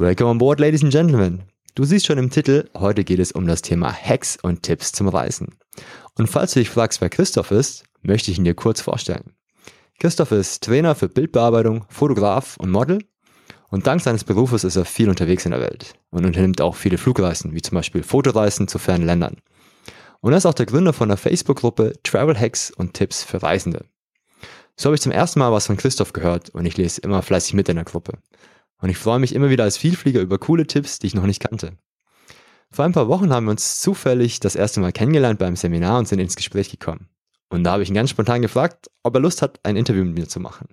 Welcome on board, ladies and gentlemen. Du siehst schon im Titel, heute geht es um das Thema Hacks und Tipps zum Reisen. Und falls du dich fragst, wer Christoph ist, möchte ich ihn dir kurz vorstellen. Christoph ist Trainer für Bildbearbeitung, Fotograf und Model und dank seines Berufes ist er viel unterwegs in der Welt und unternimmt auch viele Flugreisen, wie zum Beispiel Fotoreisen zu fernen Ländern. Und er ist auch der Gründer von der Facebook-Gruppe Travel Hacks und Tipps für Reisende. So habe ich zum ersten Mal was von Christoph gehört und ich lese immer fleißig mit in der Gruppe. Und ich freue mich immer wieder als Vielflieger über coole Tipps, die ich noch nicht kannte. Vor ein paar Wochen haben wir uns zufällig das erste Mal kennengelernt beim Seminar und sind ins Gespräch gekommen. Und da habe ich ihn ganz spontan gefragt, ob er Lust hat, ein Interview mit mir zu machen.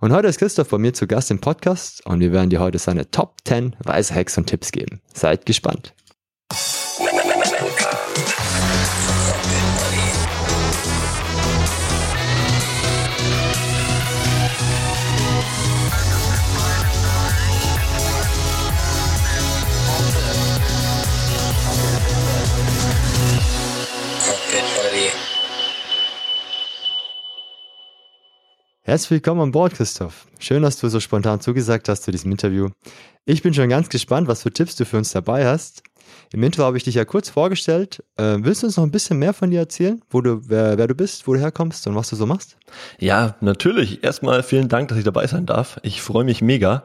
Und heute ist Christoph bei mir zu Gast im Podcast und wir werden dir heute seine Top 10 Reisehacks und Tipps geben. Seid gespannt. Herzlich willkommen an Bord, Christoph. Schön, dass du so spontan zugesagt hast zu diesem Interview. Ich bin schon ganz gespannt, was für Tipps du für uns dabei hast. Im Intro habe ich dich ja kurz vorgestellt. Äh, willst du uns noch ein bisschen mehr von dir erzählen, wo du, wer, wer du bist, wo du herkommst und was du so machst? Ja, natürlich. Erstmal vielen Dank, dass ich dabei sein darf. Ich freue mich mega.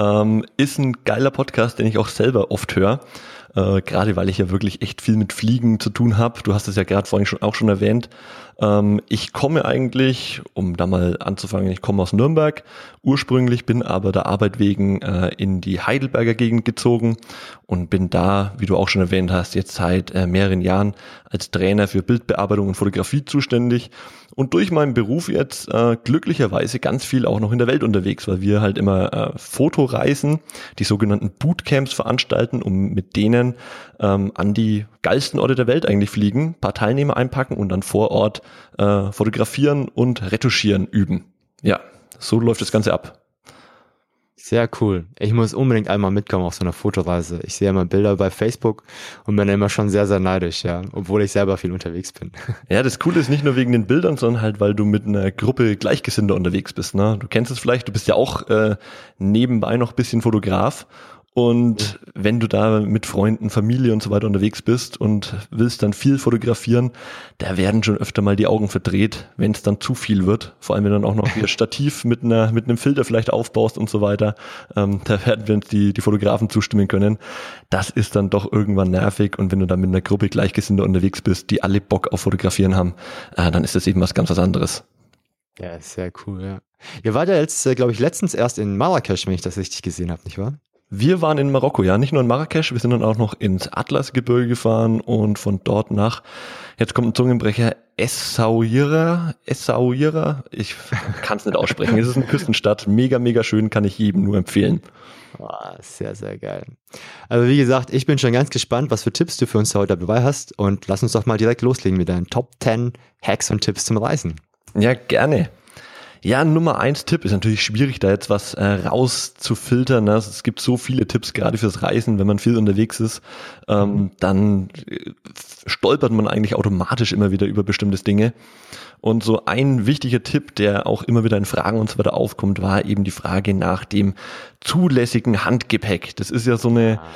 Ähm, ist ein geiler Podcast, den ich auch selber oft höre. Äh, gerade weil ich ja wirklich echt viel mit Fliegen zu tun habe. Du hast es ja gerade vorhin schon, auch schon erwähnt. Ähm, ich komme eigentlich, um da mal anzufangen, ich komme aus Nürnberg ursprünglich, bin aber der Arbeit wegen äh, in die Heidelberger Gegend gezogen und bin da, wie du auch schon erwähnt hast, jetzt seit äh, mehreren Jahren als Trainer für Bildbearbeitung und Fotografie zuständig und durch meinen Beruf jetzt äh, glücklicherweise ganz viel auch noch in der Welt unterwegs, weil wir halt immer äh, Fotoreisen, die sogenannten Bootcamps veranstalten, um mit denen ähm, an die geilsten Orte der Welt eigentlich fliegen, paar Teilnehmer einpacken und dann vor Ort äh, fotografieren und retuschieren üben. Ja, so läuft das Ganze ab. Sehr cool. Ich muss unbedingt einmal mitkommen auf so einer Fotoreise. Ich sehe immer Bilder bei Facebook und bin immer schon sehr, sehr neidisch, ja, obwohl ich selber viel unterwegs bin. Ja, das Coole ist nicht nur wegen den Bildern, sondern halt, weil du mit einer Gruppe Gleichgesinnter unterwegs bist. Ne? Du kennst es vielleicht, du bist ja auch äh, nebenbei noch bisschen Fotograf und wenn du da mit Freunden, Familie und so weiter unterwegs bist und willst dann viel fotografieren, da werden schon öfter mal die Augen verdreht, wenn es dann zu viel wird. Vor allem, wenn du dann auch noch wieder Stativ mit einer mit einem Filter vielleicht aufbaust und so weiter. Ähm, da werden wir uns die, die Fotografen zustimmen können. Das ist dann doch irgendwann nervig. Und wenn du dann mit einer Gruppe Gleichgesinnter unterwegs bist, die alle Bock auf Fotografieren haben, äh, dann ist das eben was ganz was anderes. Ja, sehr cool, ja. Ihr wart ja jetzt, äh, glaube ich, letztens erst in Marrakesch, wenn ich das richtig gesehen habe, nicht wahr? Wir waren in Marokko, ja, nicht nur in Marrakesch, wir sind dann auch noch ins Atlasgebirge gefahren und von dort nach, jetzt kommt ein Zungenbrecher, Essaouira, Essaouira, ich kann es nicht aussprechen, es ist eine Küstenstadt, mega, mega schön, kann ich jedem nur empfehlen. Oh, sehr, sehr geil. Also wie gesagt, ich bin schon ganz gespannt, was für Tipps du für uns heute dabei hast und lass uns doch mal direkt loslegen mit deinen Top 10 Hacks und Tipps zum Reisen. Ja, gerne. Ja, Nummer eins Tipp ist natürlich schwierig, da jetzt was äh, rauszufiltern. Ne? Es gibt so viele Tipps, gerade fürs Reisen, wenn man viel unterwegs ist, ähm, dann äh, stolpert man eigentlich automatisch immer wieder über bestimmte Dinge. Und so ein wichtiger Tipp, der auch immer wieder in Fragen und so weiter aufkommt, war eben die Frage nach dem zulässigen Handgepäck. Das ist ja so eine ah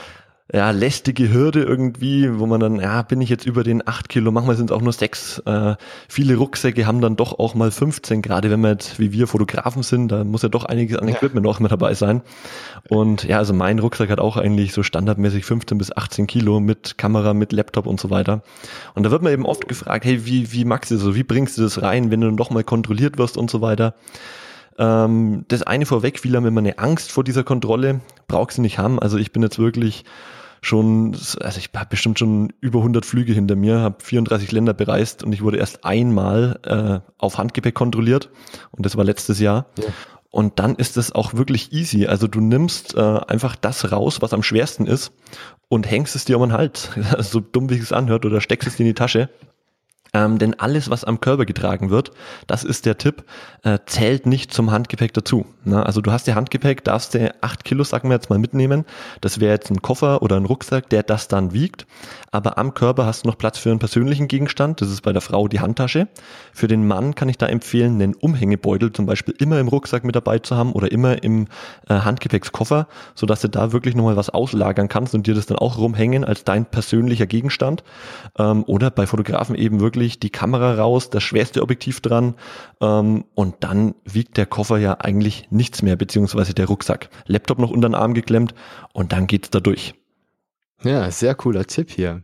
ja, lästige Hürde irgendwie, wo man dann, ja, bin ich jetzt über den acht Kilo, manchmal sind es auch nur sechs. Äh, viele Rucksäcke haben dann doch auch mal 15, gerade wenn wir jetzt wie wir Fotografen sind, da muss ja doch einiges an Equipment ja. auch mit dabei sein. Und ja, also mein Rucksack hat auch eigentlich so standardmäßig 15 bis 18 Kilo mit Kamera, mit Laptop und so weiter. Und da wird man eben oft gefragt, hey, wie, wie magst du das so, wie bringst du das rein, wenn du dann doch mal kontrolliert wirst und so weiter. Ähm, das eine vorweg, viele haben immer eine Angst vor dieser Kontrolle, brauchst du nicht haben. Also ich bin jetzt wirklich schon, also ich habe bestimmt schon über 100 Flüge hinter mir, habe 34 Länder bereist und ich wurde erst einmal äh, auf Handgepäck kontrolliert und das war letztes Jahr. Ja. Und dann ist es auch wirklich easy. Also du nimmst äh, einfach das raus, was am schwersten ist und hängst es dir um den Hals. so dumm, wie es anhört, oder steckst es dir in die Tasche. Ähm, denn alles, was am Körper getragen wird, das ist der Tipp, äh, zählt nicht zum Handgepäck dazu. Ne? Also du hast ja Handgepäck, darfst du acht Kilo, sagen wir jetzt mal, mitnehmen. Das wäre jetzt ein Koffer oder ein Rucksack, der das dann wiegt. Aber am Körper hast du noch Platz für einen persönlichen Gegenstand. Das ist bei der Frau die Handtasche. Für den Mann kann ich da empfehlen, einen Umhängebeutel zum Beispiel immer im Rucksack mit dabei zu haben oder immer im äh, Handgepäckskoffer, sodass du da wirklich nochmal was auslagern kannst und dir das dann auch rumhängen als dein persönlicher Gegenstand. Ähm, oder bei Fotografen eben wirklich wirklich die Kamera raus, das schwerste Objektiv dran ähm, und dann wiegt der Koffer ja eigentlich nichts mehr, beziehungsweise der Rucksack. Laptop noch unter den Arm geklemmt und dann geht's da durch. Ja, sehr cooler Tipp hier.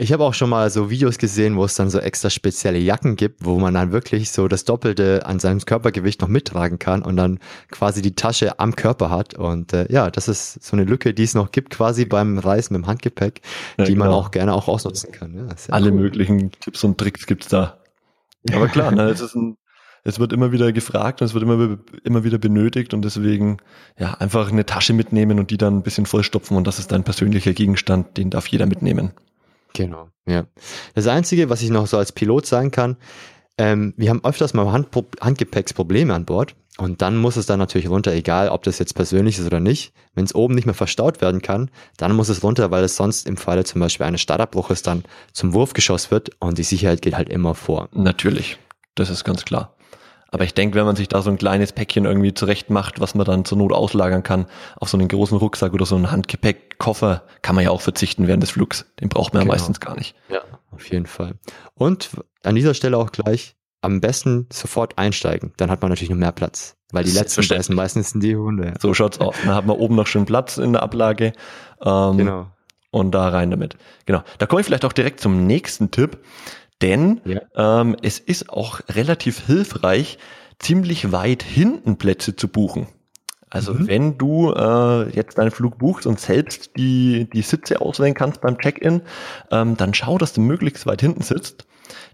Ich habe auch schon mal so Videos gesehen, wo es dann so extra spezielle Jacken gibt, wo man dann wirklich so das Doppelte an seinem Körpergewicht noch mittragen kann und dann quasi die Tasche am Körper hat. Und äh, ja, das ist so eine Lücke, die es noch gibt quasi beim Reisen mit dem Handgepäck, ja, die genau. man auch gerne auch ausnutzen kann. Ja, Alle cool. möglichen Tipps und Tricks gibt's da. Aber klar, ne, es ist ein es wird immer wieder gefragt und es wird immer, immer wieder benötigt und deswegen ja einfach eine Tasche mitnehmen und die dann ein bisschen vollstopfen und das ist dein persönlicher Gegenstand, den darf jeder mitnehmen. Genau, ja. Das Einzige, was ich noch so als Pilot sagen kann, ähm, wir haben öfters mal Hand Handgepäcksprobleme an Bord und dann muss es dann natürlich runter, egal ob das jetzt persönlich ist oder nicht. Wenn es oben nicht mehr verstaut werden kann, dann muss es runter, weil es sonst im Falle zum Beispiel eines Startabbruches dann zum Wurfgeschoss wird und die Sicherheit geht halt immer vor. Natürlich, das ist ganz klar. Aber ich denke, wenn man sich da so ein kleines Päckchen irgendwie zurecht macht, was man dann zur Not auslagern kann, auf so einen großen Rucksack oder so einen Handgepäckkoffer, kann man ja auch verzichten während des Flugs. Den braucht man genau. ja meistens gar nicht. Ja, auf jeden Fall. Und an dieser Stelle auch gleich am besten sofort einsteigen. Dann hat man natürlich noch mehr Platz. Weil die letzten essen meistens die Hunde. So schaut's aus. Dann hat man oben noch schön Platz in der Ablage. Ähm, genau. Und da rein damit. Genau. Da komme ich vielleicht auch direkt zum nächsten Tipp. Denn ja. ähm, es ist auch relativ hilfreich, ziemlich weit hinten Plätze zu buchen. Also mhm. wenn du äh, jetzt deinen Flug buchst und selbst die, die Sitze auswählen kannst beim Check-in, ähm, dann schau, dass du möglichst weit hinten sitzt.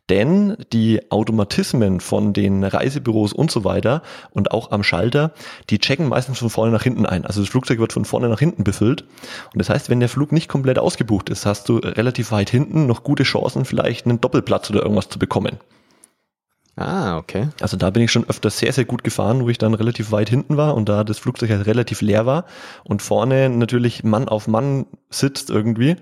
Denn die Automatismen von den Reisebüros und so weiter und auch am Schalter, die checken meistens von vorne nach hinten ein. Also das Flugzeug wird von vorne nach hinten befüllt. Und das heißt, wenn der Flug nicht komplett ausgebucht ist, hast du relativ weit hinten noch gute Chancen, vielleicht einen Doppelplatz oder irgendwas zu bekommen. Ah, okay. Also da bin ich schon öfter sehr, sehr gut gefahren, wo ich dann relativ weit hinten war und da das Flugzeug halt relativ leer war und vorne natürlich Mann auf Mann sitzt irgendwie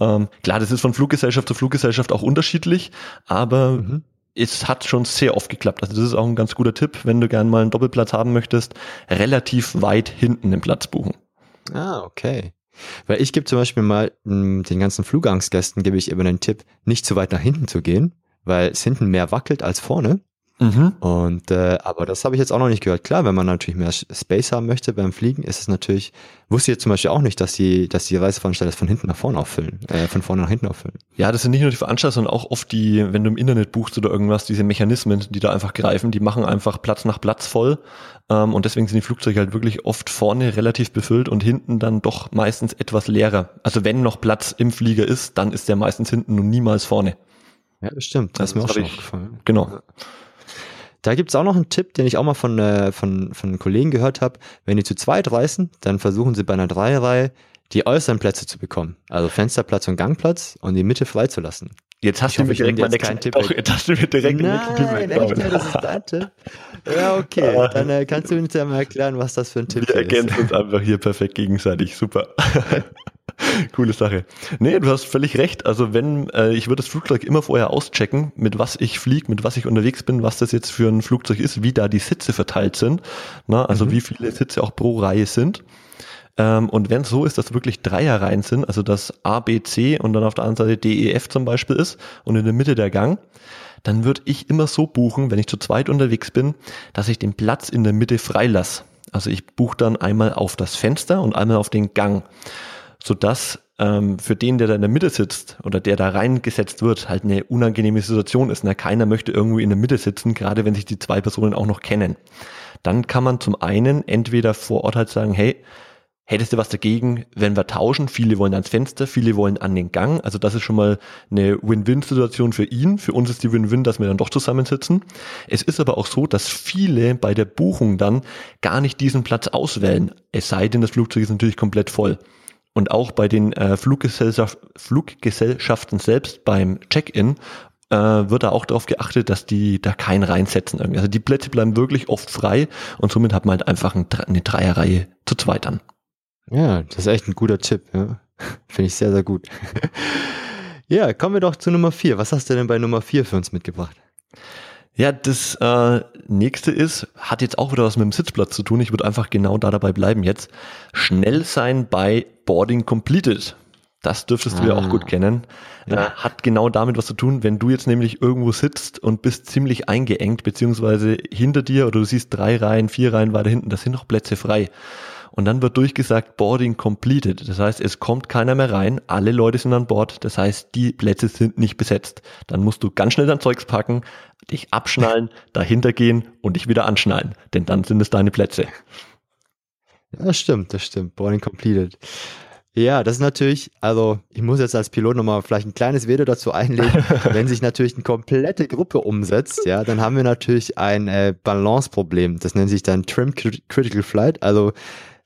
ähm, klar, das ist von Fluggesellschaft zu Fluggesellschaft auch unterschiedlich, aber mhm. es hat schon sehr oft geklappt. Also das ist auch ein ganz guter Tipp, wenn du gern mal einen Doppelplatz haben möchtest, relativ weit hinten den Platz buchen. Ah, okay. Weil ich gebe zum Beispiel mal m, den ganzen Flugangstgästen gebe ich immer den Tipp, nicht zu weit nach hinten zu gehen, weil es hinten mehr wackelt als vorne. Mhm. Und äh, aber das habe ich jetzt auch noch nicht gehört. Klar, wenn man natürlich mehr Space haben möchte beim Fliegen, ist es natürlich. Wusste ich jetzt zum Beispiel auch nicht, dass die, dass die Reiseveranstalter das von hinten nach vorne auffüllen, äh, von vorne nach hinten auffüllen. Ja, das sind nicht nur die Veranstalter, sondern auch oft die, wenn du im Internet buchst oder irgendwas, diese Mechanismen, die da einfach greifen, die machen einfach Platz nach Platz voll. Ähm, und deswegen sind die Flugzeuge halt wirklich oft vorne relativ befüllt und hinten dann doch meistens etwas leerer. Also wenn noch Platz im Flieger ist, dann ist der meistens hinten und niemals vorne. Ja, das stimmt. Das, also, ist mir auch schon aufgefallen. Genau. Ja. Da gibt's auch noch einen Tipp, den ich auch mal von, äh, von, von Kollegen gehört habe. Wenn die zu zweit reisen, dann versuchen sie bei einer Dreierreihe die äußeren Plätze zu bekommen. Also Fensterplatz und Gangplatz und die Mitte freizulassen. Jetzt hast ich du mir direkt meinen nächsten Tipp. Doch, jetzt hast du mir direkt Nein, Tipp echt, ja, das ist dein Tipp. Ja, okay. Ah. Dann äh, kannst du uns ja mal erklären, was das für ein Tipp Wir ist. Wir ergänzen uns einfach hier perfekt gegenseitig. Super. Coole Sache. Nee, du hast völlig recht. Also wenn, äh, ich würde das Flugzeug immer vorher auschecken, mit was ich fliege, mit was ich unterwegs bin, was das jetzt für ein Flugzeug ist, wie da die Sitze verteilt sind. Na, also mhm. wie viele Sitze auch pro Reihe sind. Ähm, und wenn es so ist, dass wirklich Dreierreihen sind, also dass A, B, C und dann auf der anderen Seite D, E, F zum Beispiel ist und in der Mitte der Gang, dann würde ich immer so buchen, wenn ich zu zweit unterwegs bin, dass ich den Platz in der Mitte freilasse. Also ich buche dann einmal auf das Fenster und einmal auf den Gang sodass ähm, für den, der da in der Mitte sitzt oder der da reingesetzt wird, halt eine unangenehme Situation ist. Ne? Keiner möchte irgendwie in der Mitte sitzen, gerade wenn sich die zwei Personen auch noch kennen. Dann kann man zum einen entweder vor Ort halt sagen, hey, Hättest du was dagegen, wenn wir tauschen? Viele wollen ans Fenster, viele wollen an den Gang. Also das ist schon mal eine Win-Win-Situation für ihn. Für uns ist die Win-Win, dass wir dann doch zusammensitzen. Es ist aber auch so, dass viele bei der Buchung dann gar nicht diesen Platz auswählen. Es sei denn, das Flugzeug ist natürlich komplett voll. Und auch bei den äh, Fluggesellschaft, Fluggesellschaften selbst beim Check-in äh, wird da auch darauf geachtet, dass die da keinen reinsetzen irgendwie. Also die Plätze bleiben wirklich oft frei und somit hat man halt einfach ein, eine Dreierreihe zu zweit dann. Ja, das ist echt ein guter Tipp. Ja. Finde ich sehr, sehr gut. ja, kommen wir doch zu Nummer vier. Was hast du denn bei Nummer vier für uns mitgebracht? Ja, das äh, nächste ist, hat jetzt auch wieder was mit dem Sitzplatz zu tun. Ich würde einfach genau da dabei bleiben jetzt. Schnell sein bei Boarding Completed. Das dürftest du ah. ja auch gut kennen. Ja. Äh, hat genau damit was zu tun, wenn du jetzt nämlich irgendwo sitzt und bist ziemlich eingeengt, beziehungsweise hinter dir oder du siehst drei Reihen, vier Reihen weiter hinten, da sind noch Plätze frei. Und dann wird durchgesagt, Boarding completed. Das heißt, es kommt keiner mehr rein, alle Leute sind an Bord, das heißt, die Plätze sind nicht besetzt. Dann musst du ganz schnell dein Zeugs packen, dich abschnallen, dahinter gehen und dich wieder anschnallen, denn dann sind es deine Plätze. Ja, das stimmt, das stimmt. Boarding completed. Ja, das ist natürlich, also ich muss jetzt als Pilot nochmal vielleicht ein kleines Veto dazu einlegen. Wenn sich natürlich eine komplette Gruppe umsetzt, ja, dann haben wir natürlich ein äh, Balance-Problem. Das nennt sich dann Trim Critical Flight. Also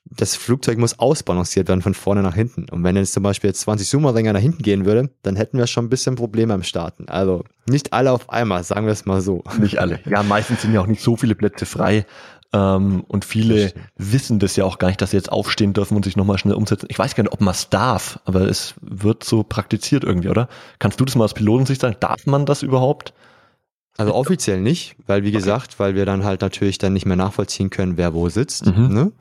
das Flugzeug muss ausbalanciert werden von vorne nach hinten. Und wenn jetzt zum Beispiel jetzt 20 Zoomer-Ringer nach hinten gehen würde, dann hätten wir schon ein bisschen Probleme am Starten. Also nicht alle auf einmal, sagen wir es mal so. Nicht alle. Ja, meistens sind ja auch nicht so viele Plätze frei. Ähm, und viele das wissen das ja auch gar nicht, dass sie jetzt aufstehen dürfen und sich nochmal schnell umsetzen. Ich weiß gar nicht, ob man es darf, aber es wird so praktiziert irgendwie, oder? Kannst du das mal aus Pilotensicht sagen? Darf man das überhaupt? Also offiziell nicht, weil wie okay. gesagt, weil wir dann halt natürlich dann nicht mehr nachvollziehen können, wer wo sitzt. Mhm. Ne?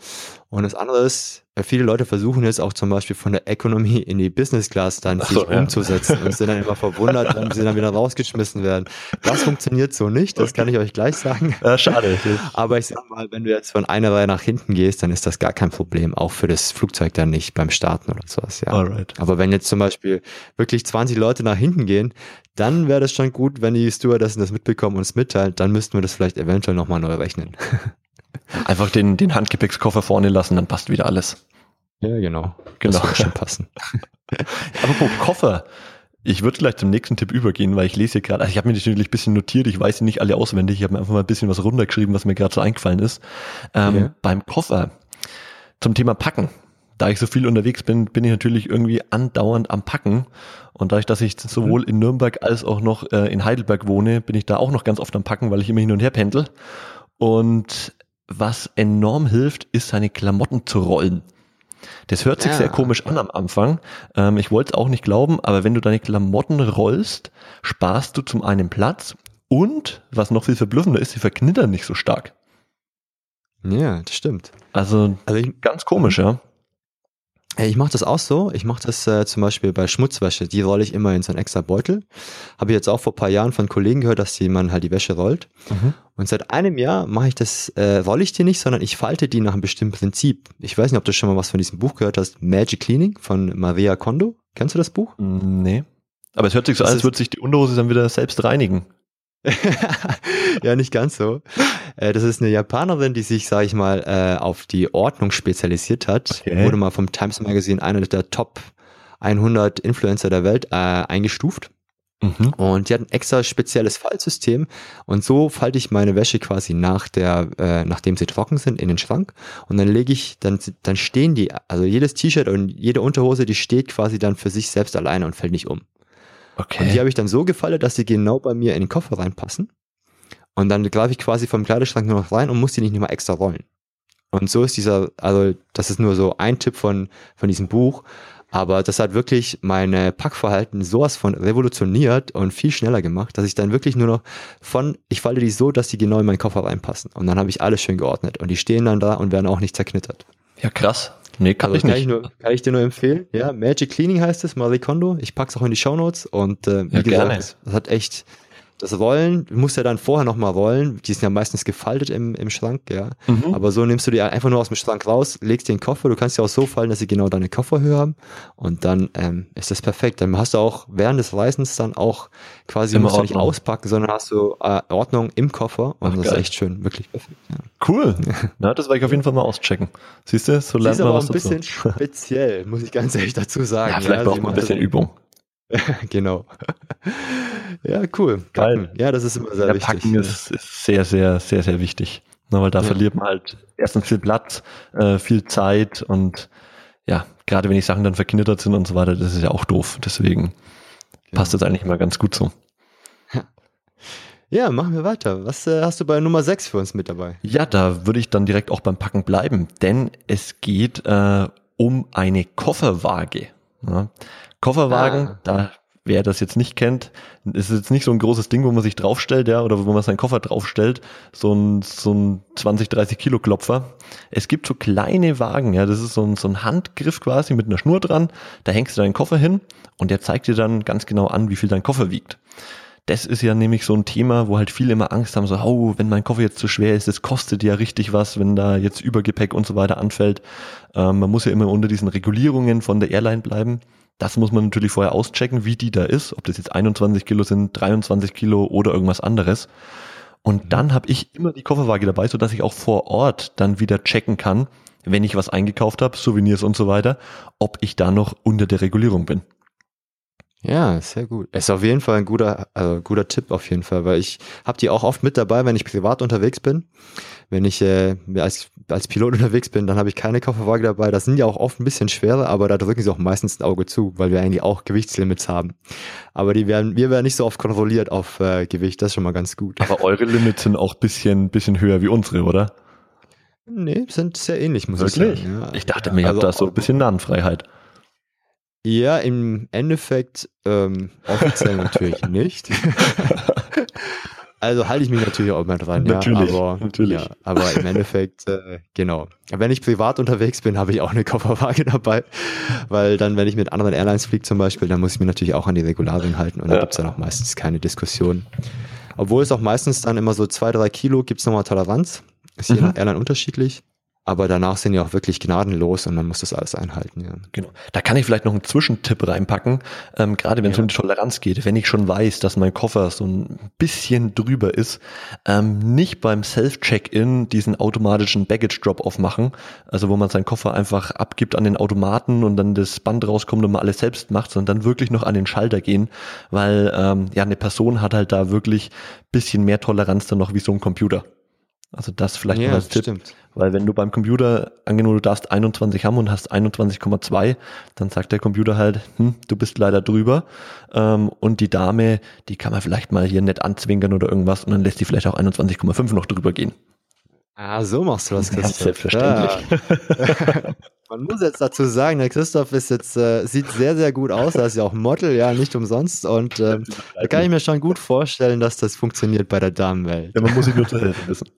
Und das andere ist, viele Leute versuchen jetzt auch zum Beispiel von der Economy in die Business Class dann Ach sich so, umzusetzen ja. und sind dann immer verwundert, wenn sie dann wieder rausgeschmissen werden. Das funktioniert so nicht, das okay. kann ich euch gleich sagen. Ja, schade. Aber ich sag mal, wenn du jetzt von einer Reihe nach hinten gehst, dann ist das gar kein Problem, auch für das Flugzeug dann nicht beim Starten oder sowas. Ja. Alright. Aber wenn jetzt zum Beispiel wirklich 20 Leute nach hinten gehen, dann wäre das schon gut, wenn die Stewardessen das mitbekommen und es mitteilt, dann müssten wir das vielleicht eventuell nochmal neu rechnen. Einfach den, den Handgepäckskoffer vorne lassen, dann passt wieder alles. Ja, genau. Genau. Das schon passen. Apropos Koffer. Ich würde gleich zum nächsten Tipp übergehen, weil ich lese hier gerade, also ich habe mir natürlich ein bisschen notiert, ich weiß sie nicht alle auswendig, ich habe mir einfach mal ein bisschen was runtergeschrieben, was mir gerade so eingefallen ist. Ähm, ja. Beim Koffer zum Thema Packen. Da ich so viel unterwegs bin, bin ich natürlich irgendwie andauernd am Packen. Und dadurch, dass ich sowohl in Nürnberg als auch noch äh, in Heidelberg wohne, bin ich da auch noch ganz oft am Packen, weil ich immer hin und her pendel. Und was enorm hilft, ist seine Klamotten zu rollen. Das hört sich ja. sehr komisch an am Anfang. Ähm, ich wollte es auch nicht glauben, aber wenn du deine Klamotten rollst, sparst du zum einen Platz und, was noch viel verblüffender ist, sie verknittern nicht so stark. Ja, das stimmt. Also, also ich, ganz komisch, ja. Ich mache das auch so. Ich mache das äh, zum Beispiel bei Schmutzwäsche. Die rolle ich immer in so einen extra Beutel. Habe ich jetzt auch vor paar Jahren von Kollegen gehört, dass die man halt die Wäsche rollt. Mhm. Und seit einem Jahr mache ich das, äh, rolle ich die nicht, sondern ich falte die nach einem bestimmten Prinzip. Ich weiß nicht, ob du schon mal was von diesem Buch gehört hast. Magic Cleaning von Maria Kondo. Kennst du das Buch? Nee. Aber es hört sich so an, als würde sich die Unterhose dann wieder selbst reinigen. Ja, nicht ganz so. Äh, das ist eine Japanerin, die sich, sage ich mal, äh, auf die Ordnung spezialisiert hat. Okay. Wurde mal vom Times Magazine einer der Top 100 Influencer der Welt äh, eingestuft. Mhm. Und die hat ein extra spezielles Faltsystem. Und so falte ich meine Wäsche quasi nach der, äh, nachdem sie trocken sind, in den Schrank. Und dann lege ich, dann, dann stehen die, also jedes T-Shirt und jede Unterhose, die steht quasi dann für sich selbst alleine und fällt nicht um. Okay. Und die habe ich dann so gefaltet, dass sie genau bei mir in den Koffer reinpassen. Und dann greife ich quasi vom Kleiderschrank nur noch rein und muss die nicht mehr extra rollen. Und so ist dieser, also das ist nur so ein Tipp von, von diesem Buch. Aber das hat wirklich meine Packverhalten sowas von revolutioniert und viel schneller gemacht, dass ich dann wirklich nur noch von, ich falte die so, dass die genau in meinen Koffer reinpassen. Und dann habe ich alles schön geordnet. Und die stehen dann da und werden auch nicht zerknittert. Ja, krass. Nee, kann ich nicht. Kann ich, nur, kann ich dir nur empfehlen. Ja, Magic Cleaning heißt es, Marie Kondo. Ich pack's auch in die Show Notes und äh, wie ja, gesagt, das hat echt das Rollen, du musst ja dann vorher nochmal rollen, die sind ja meistens gefaltet im, im Schrank, ja. Mhm. Aber so nimmst du die einfach nur aus dem Schrank raus, legst den Koffer, du kannst ja auch so fallen, dass sie genau deine Kofferhöhe haben und dann ähm, ist das perfekt. Dann hast du auch während des Reisens dann auch quasi, Immer musst du nicht auspacken, sondern hast du äh, Ordnung im Koffer und Ach, das geil. ist echt schön, wirklich perfekt. Ja. Cool. Na, das werde ich auf jeden Fall mal auschecken. Siehst du, so lernt man was dazu. ein bisschen speziell, muss ich ganz ehrlich dazu sagen. Ja, vielleicht ja, braucht man ein bisschen Übung. genau. ja, cool. Geil. Ja, das ist immer sehr ja, wichtig. Packen ist, ist, sehr, sehr, sehr, sehr wichtig. Na, weil da ja. verliert man halt erstens viel Platz, äh, viel Zeit und ja, gerade wenn die Sachen dann verknittert sind und so weiter, das ist ja auch doof. Deswegen passt das eigentlich immer ganz gut so. Ja, Ja, machen wir weiter. Was äh, hast du bei Nummer 6 für uns mit dabei? Ja, da würde ich dann direkt auch beim Packen bleiben, denn es geht äh, um eine Kofferwaage. Ja. Kofferwagen, ah. da wer das jetzt nicht kennt, ist jetzt nicht so ein großes Ding, wo man sich draufstellt, ja, oder wo man seinen Koffer draufstellt, so ein, so ein 20, 30 Kilo Klopfer. Es gibt so kleine Wagen, ja, das ist so ein, so ein Handgriff quasi mit einer Schnur dran, da hängst du deinen Koffer hin und der zeigt dir dann ganz genau an, wie viel dein Koffer wiegt. Das ist ja nämlich so ein Thema, wo halt viele immer Angst haben, so, oh, wenn mein Koffer jetzt zu schwer ist, das kostet ja richtig was, wenn da jetzt Übergepäck und so weiter anfällt. Ähm, man muss ja immer unter diesen Regulierungen von der Airline bleiben. Das muss man natürlich vorher auschecken, wie die da ist, ob das jetzt 21 Kilo sind, 23 Kilo oder irgendwas anderes. Und mhm. dann habe ich immer die Kofferwaage dabei, so dass ich auch vor Ort dann wieder checken kann, wenn ich was eingekauft habe, Souvenirs und so weiter, ob ich da noch unter der Regulierung bin. Ja, sehr gut. Ist auf jeden Fall ein guter, also guter Tipp auf jeden Fall, weil ich habe die auch oft mit dabei, wenn ich privat unterwegs bin. Wenn ich äh, als, als Pilot unterwegs bin, dann habe ich keine Kofferwaage dabei. Das sind ja auch oft ein bisschen schwerer, aber da drücken sie auch meistens ein Auge zu, weil wir eigentlich auch Gewichtslimits haben. Aber die werden, wir werden nicht so oft kontrolliert auf äh, Gewicht, das ist schon mal ganz gut. Aber eure Limits sind auch bisschen, bisschen höher wie unsere, oder? Nee, sind sehr ähnlich, muss Wirklich? ich sagen. Ja. Ich dachte mir, ihr also, habt da so ein bisschen Nahenfreiheit. Ja, im Endeffekt ähm, offiziell natürlich nicht. also halte ich mich natürlich auch mal dran. Natürlich, ja, aber, natürlich. Ja, aber im Endeffekt, äh, genau. Wenn ich privat unterwegs bin, habe ich auch eine Kofferwaage dabei, weil dann, wenn ich mit anderen Airlines fliege zum Beispiel, dann muss ich mich natürlich auch an die Regularien halten und ja. da gibt es dann auch meistens keine Diskussion. Obwohl es auch meistens dann immer so zwei, drei Kilo gibt es nochmal Toleranz. Ist je mhm. nach Airline unterschiedlich. Aber danach sind die auch wirklich gnadenlos und man muss das alles einhalten. Ja. Genau. Da kann ich vielleicht noch einen Zwischentipp reinpacken, ähm, gerade wenn es ja. um die Toleranz geht. Wenn ich schon weiß, dass mein Koffer so ein bisschen drüber ist, ähm, nicht beim Self-Check-In diesen automatischen Baggage-Drop-Off machen, also wo man seinen Koffer einfach abgibt an den Automaten und dann das Band rauskommt und man alles selbst macht, sondern dann wirklich noch an den Schalter gehen, weil ähm, ja eine Person hat halt da wirklich bisschen mehr Toleranz dann noch wie so ein Computer. Also das vielleicht ja, noch als Tipp. Stimmt. Weil wenn du beim Computer, angenommen du darfst 21 haben und hast 21,2, dann sagt der Computer halt, hm, du bist leider drüber. Ähm, und die Dame, die kann man vielleicht mal hier nett anzwinkern oder irgendwas und dann lässt die vielleicht auch 21,5 noch drüber gehen. Ah, so machst du das, Christoph. Ja, selbstverständlich. Ja. Man muss jetzt dazu sagen, der Christoph ist jetzt, äh, sieht sehr, sehr gut aus. Er ist ja auch Model, ja, nicht umsonst. Und ähm, da kann ich mir schon gut vorstellen, dass das funktioniert bei der Damenwelt. Ja, man muss sich nur zu helfen wissen.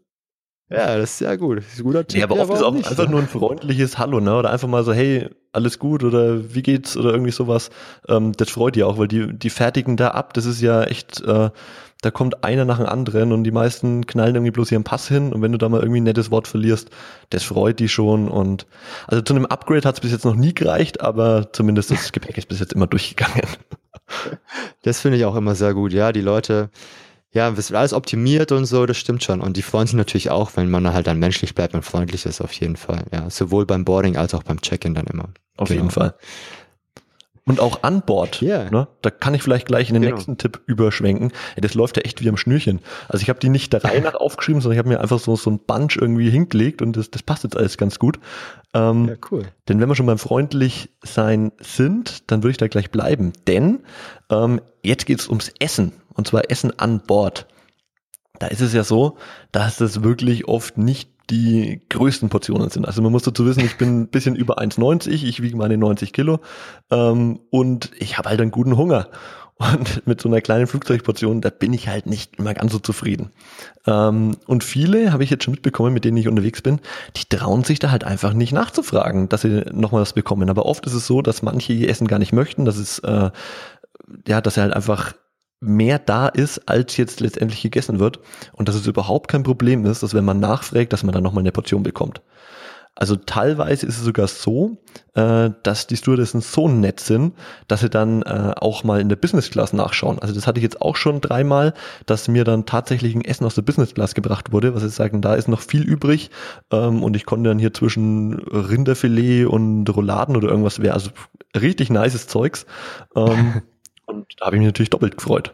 Ja, das ist sehr gut. Das ist ein guter Tipp. Ja, aber oft ist auch nicht, einfach ne? nur ein freundliches Hallo, ne? Oder einfach mal so, hey, alles gut oder wie geht's oder irgendwie sowas. Ähm, das freut die auch, weil die, die fertigen da ab. Das ist ja echt, äh, da kommt einer nach dem anderen und die meisten knallen irgendwie bloß ihren Pass hin und wenn du da mal irgendwie ein nettes Wort verlierst, das freut die schon und also zu einem Upgrade hat es bis jetzt noch nie gereicht, aber zumindest das Gepäck ist bis jetzt immer durchgegangen. Das finde ich auch immer sehr gut, ja, die Leute, ja, es wird alles optimiert und so, das stimmt schon. Und die freuen sich natürlich auch, wenn man halt dann menschlich bleibt und freundlich ist, auf jeden Fall. Ja, sowohl beim Boarding als auch beim Check-in dann immer. Auf genau. jeden Fall. Und auch an Bord, yeah. ne? da kann ich vielleicht gleich in den genau. nächsten Tipp überschwenken. Ey, das läuft ja echt wie am Schnürchen. Also ich habe die nicht der Reihe nach aufgeschrieben, sondern ich habe mir einfach so, so ein Bunch irgendwie hingelegt und das, das passt jetzt alles ganz gut. Ähm, ja, cool. Denn wenn wir schon beim freundlich sein sind, dann würde ich da gleich bleiben. Denn ähm, jetzt geht's ums Essen und zwar Essen an Bord. Da ist es ja so, dass es wirklich oft nicht die größten Portionen sind. Also man muss dazu wissen, ich bin ein bisschen über 1,90, ich wiege meine 90 Kilo ähm, und ich habe halt einen guten Hunger. Und mit so einer kleinen Flugzeugportion, da bin ich halt nicht immer ganz so zufrieden. Ähm, und viele, habe ich jetzt schon mitbekommen, mit denen ich unterwegs bin, die trauen sich da halt einfach nicht nachzufragen, dass sie nochmal was bekommen. Aber oft ist es so, dass manche ihr Essen gar nicht möchten, dass es, äh, ja, dass sie halt einfach mehr da ist, als jetzt letztendlich gegessen wird und dass es überhaupt kein Problem ist, dass wenn man nachfragt, dass man dann nochmal eine Portion bekommt. Also teilweise ist es sogar so, äh, dass die Stewardessen so nett sind, dass sie dann äh, auch mal in der Business Class nachschauen. Also das hatte ich jetzt auch schon dreimal, dass mir dann tatsächlich ein Essen aus der Business Class gebracht wurde, was sie sagen, da ist noch viel übrig ähm, und ich konnte dann hier zwischen Rinderfilet und Rouladen oder irgendwas wäre, also richtig nices Zeugs. Ähm, Und da habe ich mich natürlich doppelt gefreut.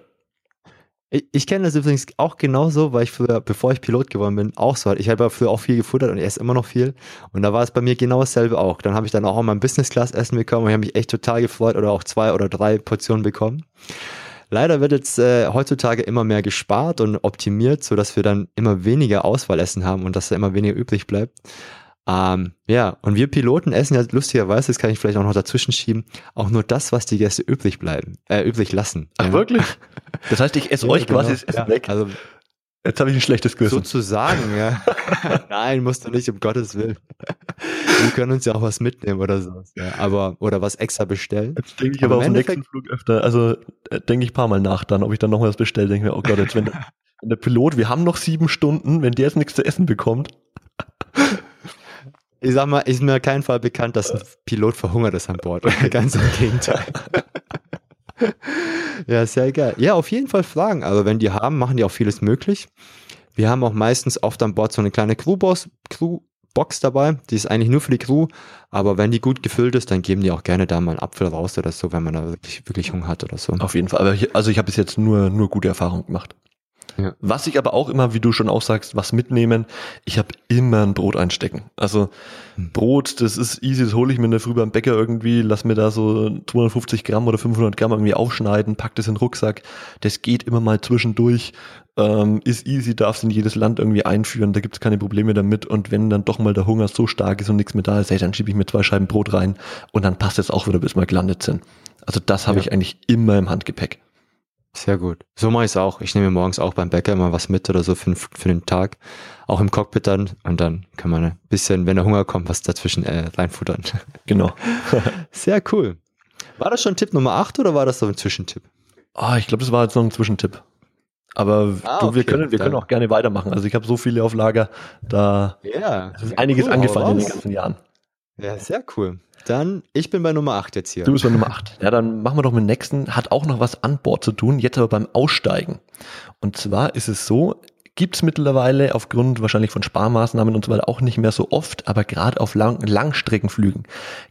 Ich, ich kenne das übrigens auch genauso, weil ich früher, bevor ich Pilot geworden bin, auch so Ich habe ja früher auch viel gefuttert und esse immer noch viel. Und da war es bei mir genau dasselbe auch. Dann habe ich dann auch mal ein Business Class Essen bekommen und ich habe mich echt total gefreut oder auch zwei oder drei Portionen bekommen. Leider wird jetzt äh, heutzutage immer mehr gespart und optimiert, so dass wir dann immer weniger Auswahlessen haben und dass da immer weniger übrig bleibt. Ähm, ja, und wir Piloten essen ja lustigerweise, das kann ich vielleicht auch noch dazwischen schieben, auch nur das, was die Gäste übrig bleiben, äh, übrig lassen. Ach ja. wirklich? Das heißt, ich esse Ja, euch quasi genau. das Essen Ja, weg. Also Jetzt habe ich ein schlechtes Gewissen. sozusagen, ja. Nein, musst du nicht, um Gottes Willen. Wir können uns ja auch was mitnehmen oder so. Ja, aber, oder was extra bestellen. Jetzt denke ich Aber aber, auf den Endeffekt- nächsten Flug öfter. Also äh, denke ich ein paar Mal nach dann, ob ich dann noch was bestelle. Denke mir, oh Gott, jetzt wenn wenn der Pilot, wir haben noch sieben Stunden, wenn der jetzt nichts zu essen bekommt. Ich sag mal, ist mir kein Fall bekannt, dass ein Pilot verhungert ist an Bord. Ganz im Gegenteil. ja, sehr geil. Ja, auf jeden Fall Fragen. Also wenn die haben, machen die auch vieles möglich. Wir haben auch meistens oft an Bord so eine kleine Crewbox, Crewbox dabei. Die ist eigentlich nur für die Crew. Aber wenn die gut gefüllt ist, dann geben die auch gerne da mal einen Apfel raus oder so, wenn man da wirklich, wirklich Hunger hat oder so. Auf jeden Fall. Aber ich, also ich habe bis jetzt nur, nur gute Erfahrungen gemacht. Ja. Was ich aber auch immer, wie du schon auch sagst, was mitnehmen, ich habe immer ein Brot einstecken. Also Hm. Brot, das ist easy, das hole ich mir in der Früh beim Bäcker irgendwie, lass mir da so 250 Gramm oder 500 Gramm irgendwie aufschneiden, pack das in den Rucksack. Das geht immer mal zwischendurch, ähm, ist easy, darfst in jedes Land irgendwie einführen, da gibt's keine Probleme damit. Und wenn dann doch mal der Hunger so stark ist und nichts mehr da ist, hey, dann schiebe ich mir zwei Scheiben Brot rein und dann passt es auch wieder, bis wir gelandet sind. Also das habe Ja. ich eigentlich immer im Handgepäck. Sehr gut. So mache ich es auch. Ich nehme morgens auch beim Bäcker immer was mit oder so für, den- für den Tag. Auch im Cockpit dann. Und dann kann man ein bisschen, wenn der Hunger kommt, was dazwischen äh, reinfuttern. Genau. Sehr cool. War das schon Tipp Nummer 8 oder war das so ein Zwischentipp? Ah, ich glaube, das war jetzt noch ein Zwischentipp. Aber Ah, du, wir okay, können, wir dann- können auch gerne weitermachen. Also ich habe so viele auf Lager, da Ja. ist einiges cool, angefallen in den ganzen Jahren. Ja, sehr cool. Dann, ich bin bei Nummer 8 jetzt hier. Du bist bei Nummer 8. Ja, dann machen wir doch mit dem nächsten. Hat auch noch was an Bord zu tun, jetzt aber beim Aussteigen. Und zwar ist es so, gibt's mittlerweile aufgrund wahrscheinlich von Sparmaßnahmen und so weiter auch nicht mehr so oft, aber gerade auf Lang Langstreckenflügen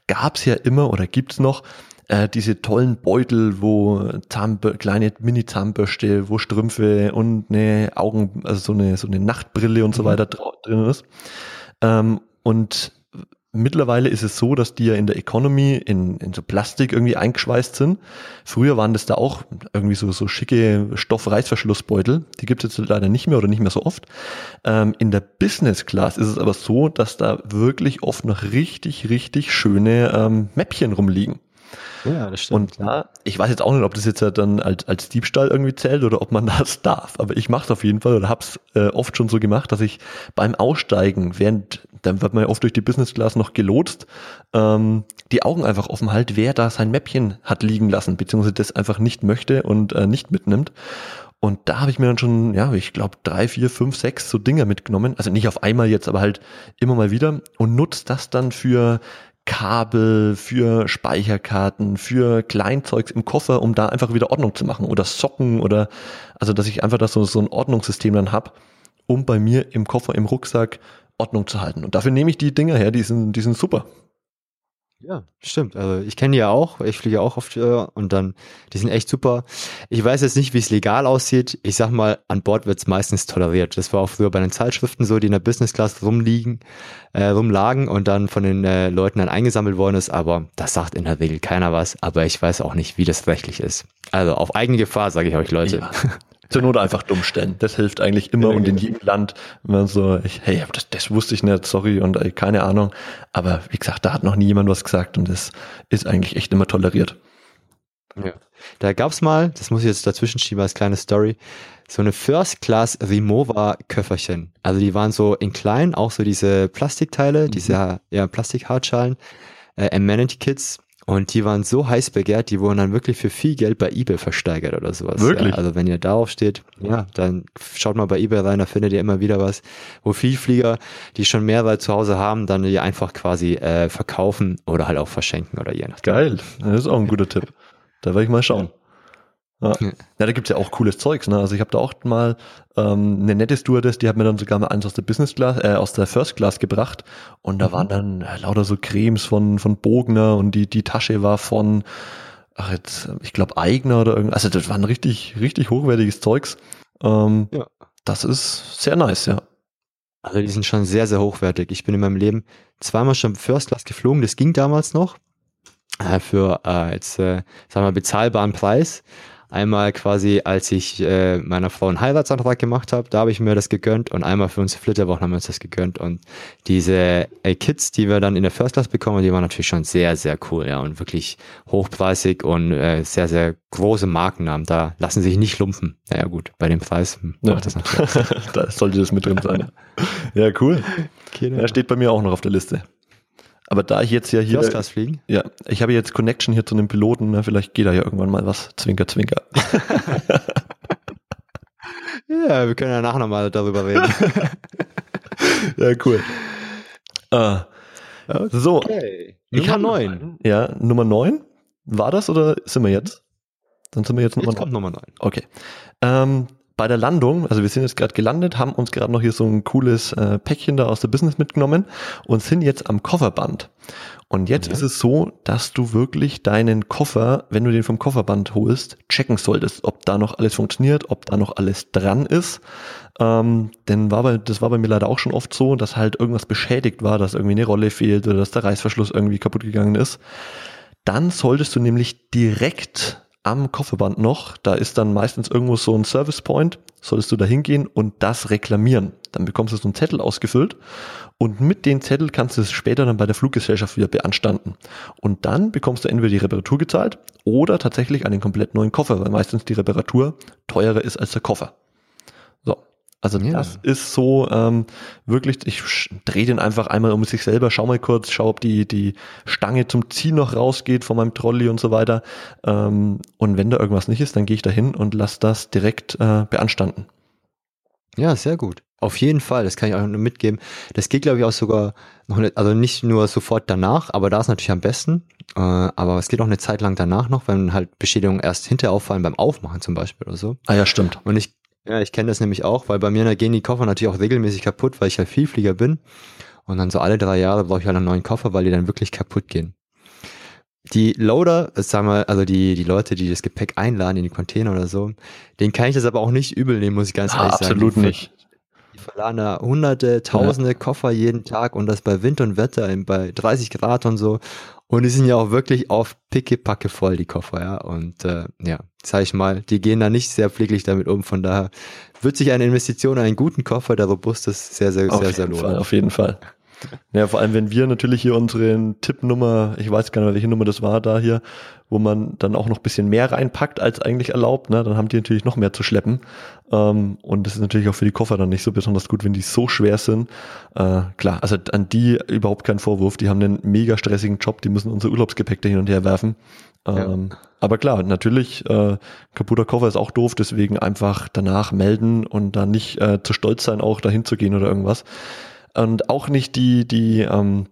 gab's ja immer oder gibt's noch äh, diese tollen Beutel, wo Zahnbö kleine Mini-Zahnbürste, wo Strümpfe und eine Augen, also so eine, so eine Nachtbrille und so Mhm. weiter drin ist. Ähm, und mittlerweile ist es so, dass die ja in der Economy in, in so Plastik irgendwie eingeschweißt sind. Früher waren das da auch irgendwie so, so schicke Stoff-Reißverschlussbeutel. Die gibt es jetzt leider nicht mehr oder nicht mehr so oft. Ähm, in der Business Class ist es aber so, dass da wirklich oft noch richtig, richtig schöne ähm, Mäppchen rumliegen. Ja, das Und da, ich weiß jetzt auch nicht, ob das jetzt ja dann als, als Diebstahl irgendwie zählt oder ob man das darf, aber ich mache es auf jeden Fall oder hab's äh, oft schon so gemacht, dass ich beim Aussteigen, während, dann wird man ja oft durch die Business Class noch gelotst, ähm, die Augen einfach offen halt, wer da sein Mäppchen hat liegen lassen, beziehungsweise das einfach nicht möchte und äh, nicht mitnimmt. Und da habe ich mir dann schon, ja, ich glaube, drei, vier, fünf, sechs so Dinger mitgenommen. Also nicht auf einmal jetzt, aber halt immer mal wieder und nutzt das dann für Kabel, für Speicherkarten, für Kleinzeugs im Koffer, um da einfach wieder Ordnung zu machen. Oder Socken oder also dass ich einfach das so, so ein Ordnungssystem dann hab, um bei mir im Koffer, im Rucksack Ordnung zu halten. Und dafür nehme ich die Dinger her, die sind, die sind super. Ja, stimmt. Also ich kenne die ja auch. Ich fliege auch oft äh, und dann, die sind echt super. Ich weiß jetzt nicht, wie es legal aussieht. Ich sag mal, an Bord wird es meistens toleriert. Das war auch früher bei den Zeitschriften so, die in der Business Class rumliegen, äh, rumlagen und dann von den äh, Leuten dann eingesammelt worden ist. Aber das sagt in der Regel keiner was. Aber ich weiß auch nicht, wie das rechtlich ist. Also auf eigene Gefahr, sage ich euch, Leute. Ja. Zur Not einfach dumm stellen. Das hilft eigentlich immer Ja, und in genau. jedem Land, man so, ich, hey, das, das wusste ich nicht, sorry und ey, keine Ahnung. Aber wie gesagt, da hat noch nie jemand was gesagt und das ist eigentlich echt immer toleriert. Ja. Da gab's mal, das muss ich jetzt dazwischen schieben als kleine Story, so eine First Class Rimowa Köfferchen. Also die waren so in klein, auch so diese Plastikteile, Mhm. diese ja, Plastikhartschalen, äh, Amenity Kits. Und die waren so heiß begehrt, die wurden dann wirklich für viel Geld bei eBay versteigert oder sowas. Wirklich? Ja, also wenn ihr darauf steht, ja, dann schaut mal bei eBay rein, da findet ihr immer wieder was, wo Vielflieger, die schon mehrere zu Hause haben, dann die einfach quasi äh, verkaufen oder halt auch verschenken oder je nachdem. Geil. Das ist auch ein guter Tipp. Da werde ich mal schauen. Ja, Ja. ja da gibt's ja auch cooles Zeugs. Ne? Also ich habe da auch mal ähm, eine nette Stewardess, die hat mir dann sogar mal eins aus der Business Class, äh, aus der First Class gebracht. Und da Mhm. waren dann äh, lauter so Cremes von, von Bogner und die, die Tasche war von, ach jetzt, ich glaube Eigner oder irgendwas. Also das war ein richtig, richtig hochwertiges Zeugs. Ähm, Ja. Das ist sehr nice, ja. Also die sind schon sehr, sehr hochwertig. Ich bin in meinem Leben zweimal schon First Class geflogen. Das ging damals noch äh, für äh, jetzt, äh, sagen wir, bezahlbaren Preis. Einmal quasi, als ich äh, meiner Frau einen Heiratsantrag gemacht habe, da habe ich mir das gegönnt und einmal für unsere Flitterwochen haben wir uns das gegönnt und diese äh, Kits, die wir dann in der First Class bekommen, die waren natürlich schon sehr, sehr cool, ja und wirklich hochpreisig und äh, sehr, sehr große Markennamen. Da lassen sich nicht lumpen. Naja gut, bei dem Preis ja. macht das natürlich. da sollte das mit drin sein. Ja, cool. Genau. Ja, steht bei mir auch noch auf der Liste. Aber da ich jetzt ja hier. First Class fliegen? Ja, ich habe jetzt Connection hier zu einem Piloten, ne, vielleicht geht da ja irgendwann mal was. Zwinker, zwinker. ja, wir können ja nachher nochmal darüber reden. ja, cool. Uh, okay. So. Nummer 9. Ja, Nummer 9. War das oder sind wir jetzt? Dann sind wir jetzt, jetzt Nummer 9. Nummer 9. Okay. Ähm, bei der Landung, also wir sind jetzt gerade gelandet, haben uns gerade noch hier so ein cooles äh, Päckchen da aus der Business mitgenommen und sind jetzt am Kofferband. Und jetzt ja. ist es so, dass du wirklich deinen Koffer, wenn du den vom Kofferband holst, checken solltest, ob da noch alles funktioniert, ob da noch alles dran ist. Ähm, denn war bei, das war bei mir leider auch schon oft so, dass halt irgendwas beschädigt war, dass irgendwie eine Rolle fehlt oder dass der Reißverschluss irgendwie kaputt gegangen ist. Dann solltest du nämlich direkt am Kofferband noch. Da ist dann meistens irgendwo so ein Service Point. Solltest du da hingehen und das reklamieren. Dann bekommst du so einen Zettel ausgefüllt und mit dem Zettel kannst du es später dann bei der Fluggesellschaft wieder beanstanden. Und dann bekommst du entweder die Reparatur gezahlt oder tatsächlich einen komplett neuen Koffer, weil meistens die Reparatur teurer ist als der Koffer. Also ja. das ist so ähm, wirklich, ich drehe den einfach einmal um sich selber, schau mal kurz, schau, ob die, die Stange zum Ziehen noch rausgeht von meinem Trolley und so weiter. Ähm, und wenn da irgendwas nicht ist, dann gehe ich da hin und lasse das direkt äh, beanstanden. Ja, sehr gut. Auf jeden Fall, das kann ich auch nur mitgeben. Das geht, glaube ich, auch sogar noch nicht, also nicht nur sofort danach, aber da ist natürlich am besten. Äh, aber es geht auch eine Zeit lang danach noch, wenn halt Beschädigungen erst hinterher auffallen, beim Aufmachen zum Beispiel oder so. Ah ja, stimmt. Und ich ja, ich kenne das nämlich auch, weil bei mir gehen die Koffer natürlich auch regelmäßig kaputt, weil ich halt Vielflieger bin. Und dann so alle drei Jahre brauche ich halt einen neuen Koffer, weil die dann wirklich kaputt gehen. Die Loader, sagen wir, also die, die Leute, die das Gepäck einladen in die Container oder so, denen kann ich das aber auch nicht übel nehmen, muss ich ganz ah, ehrlich sagen. Absolut die, nicht. Die verladen da hunderte, tausende ja. Koffer jeden Tag und das bei Wind und Wetter, bei 30 Grad und so. Und die sind ja auch wirklich auf pickepacke voll, die Koffer, ja. Und äh, ja, sag ich mal, die gehen da nicht sehr pfleglich damit um. Von daher wird sich eine Investition in einen guten Koffer, der robust ist, sehr, sehr, auf sehr, sehr lohnen. Fall, auf jeden Fall. Ja, vor allem, wenn wir natürlich hier unsere Tippnummer, ich weiß gar nicht, welche Nummer das war da hier, wo man dann auch noch bisschen mehr reinpackt als eigentlich erlaubt, ne, dann haben die natürlich noch mehr zu schleppen. Ähm, und das ist natürlich auch für die Koffer dann nicht so besonders gut, wenn die so schwer sind. Äh, klar, also an die überhaupt kein Vorwurf, die haben einen mega stressigen Job, die müssen unser Urlaubsgepäck da hin und her werfen. Ähm, ja. Aber klar, natürlich, äh, kaputter Koffer ist auch doof, deswegen einfach danach melden und dann nicht äh, zu stolz sein, auch dahin zu gehen oder irgendwas. Und auch nicht die, die, ähm,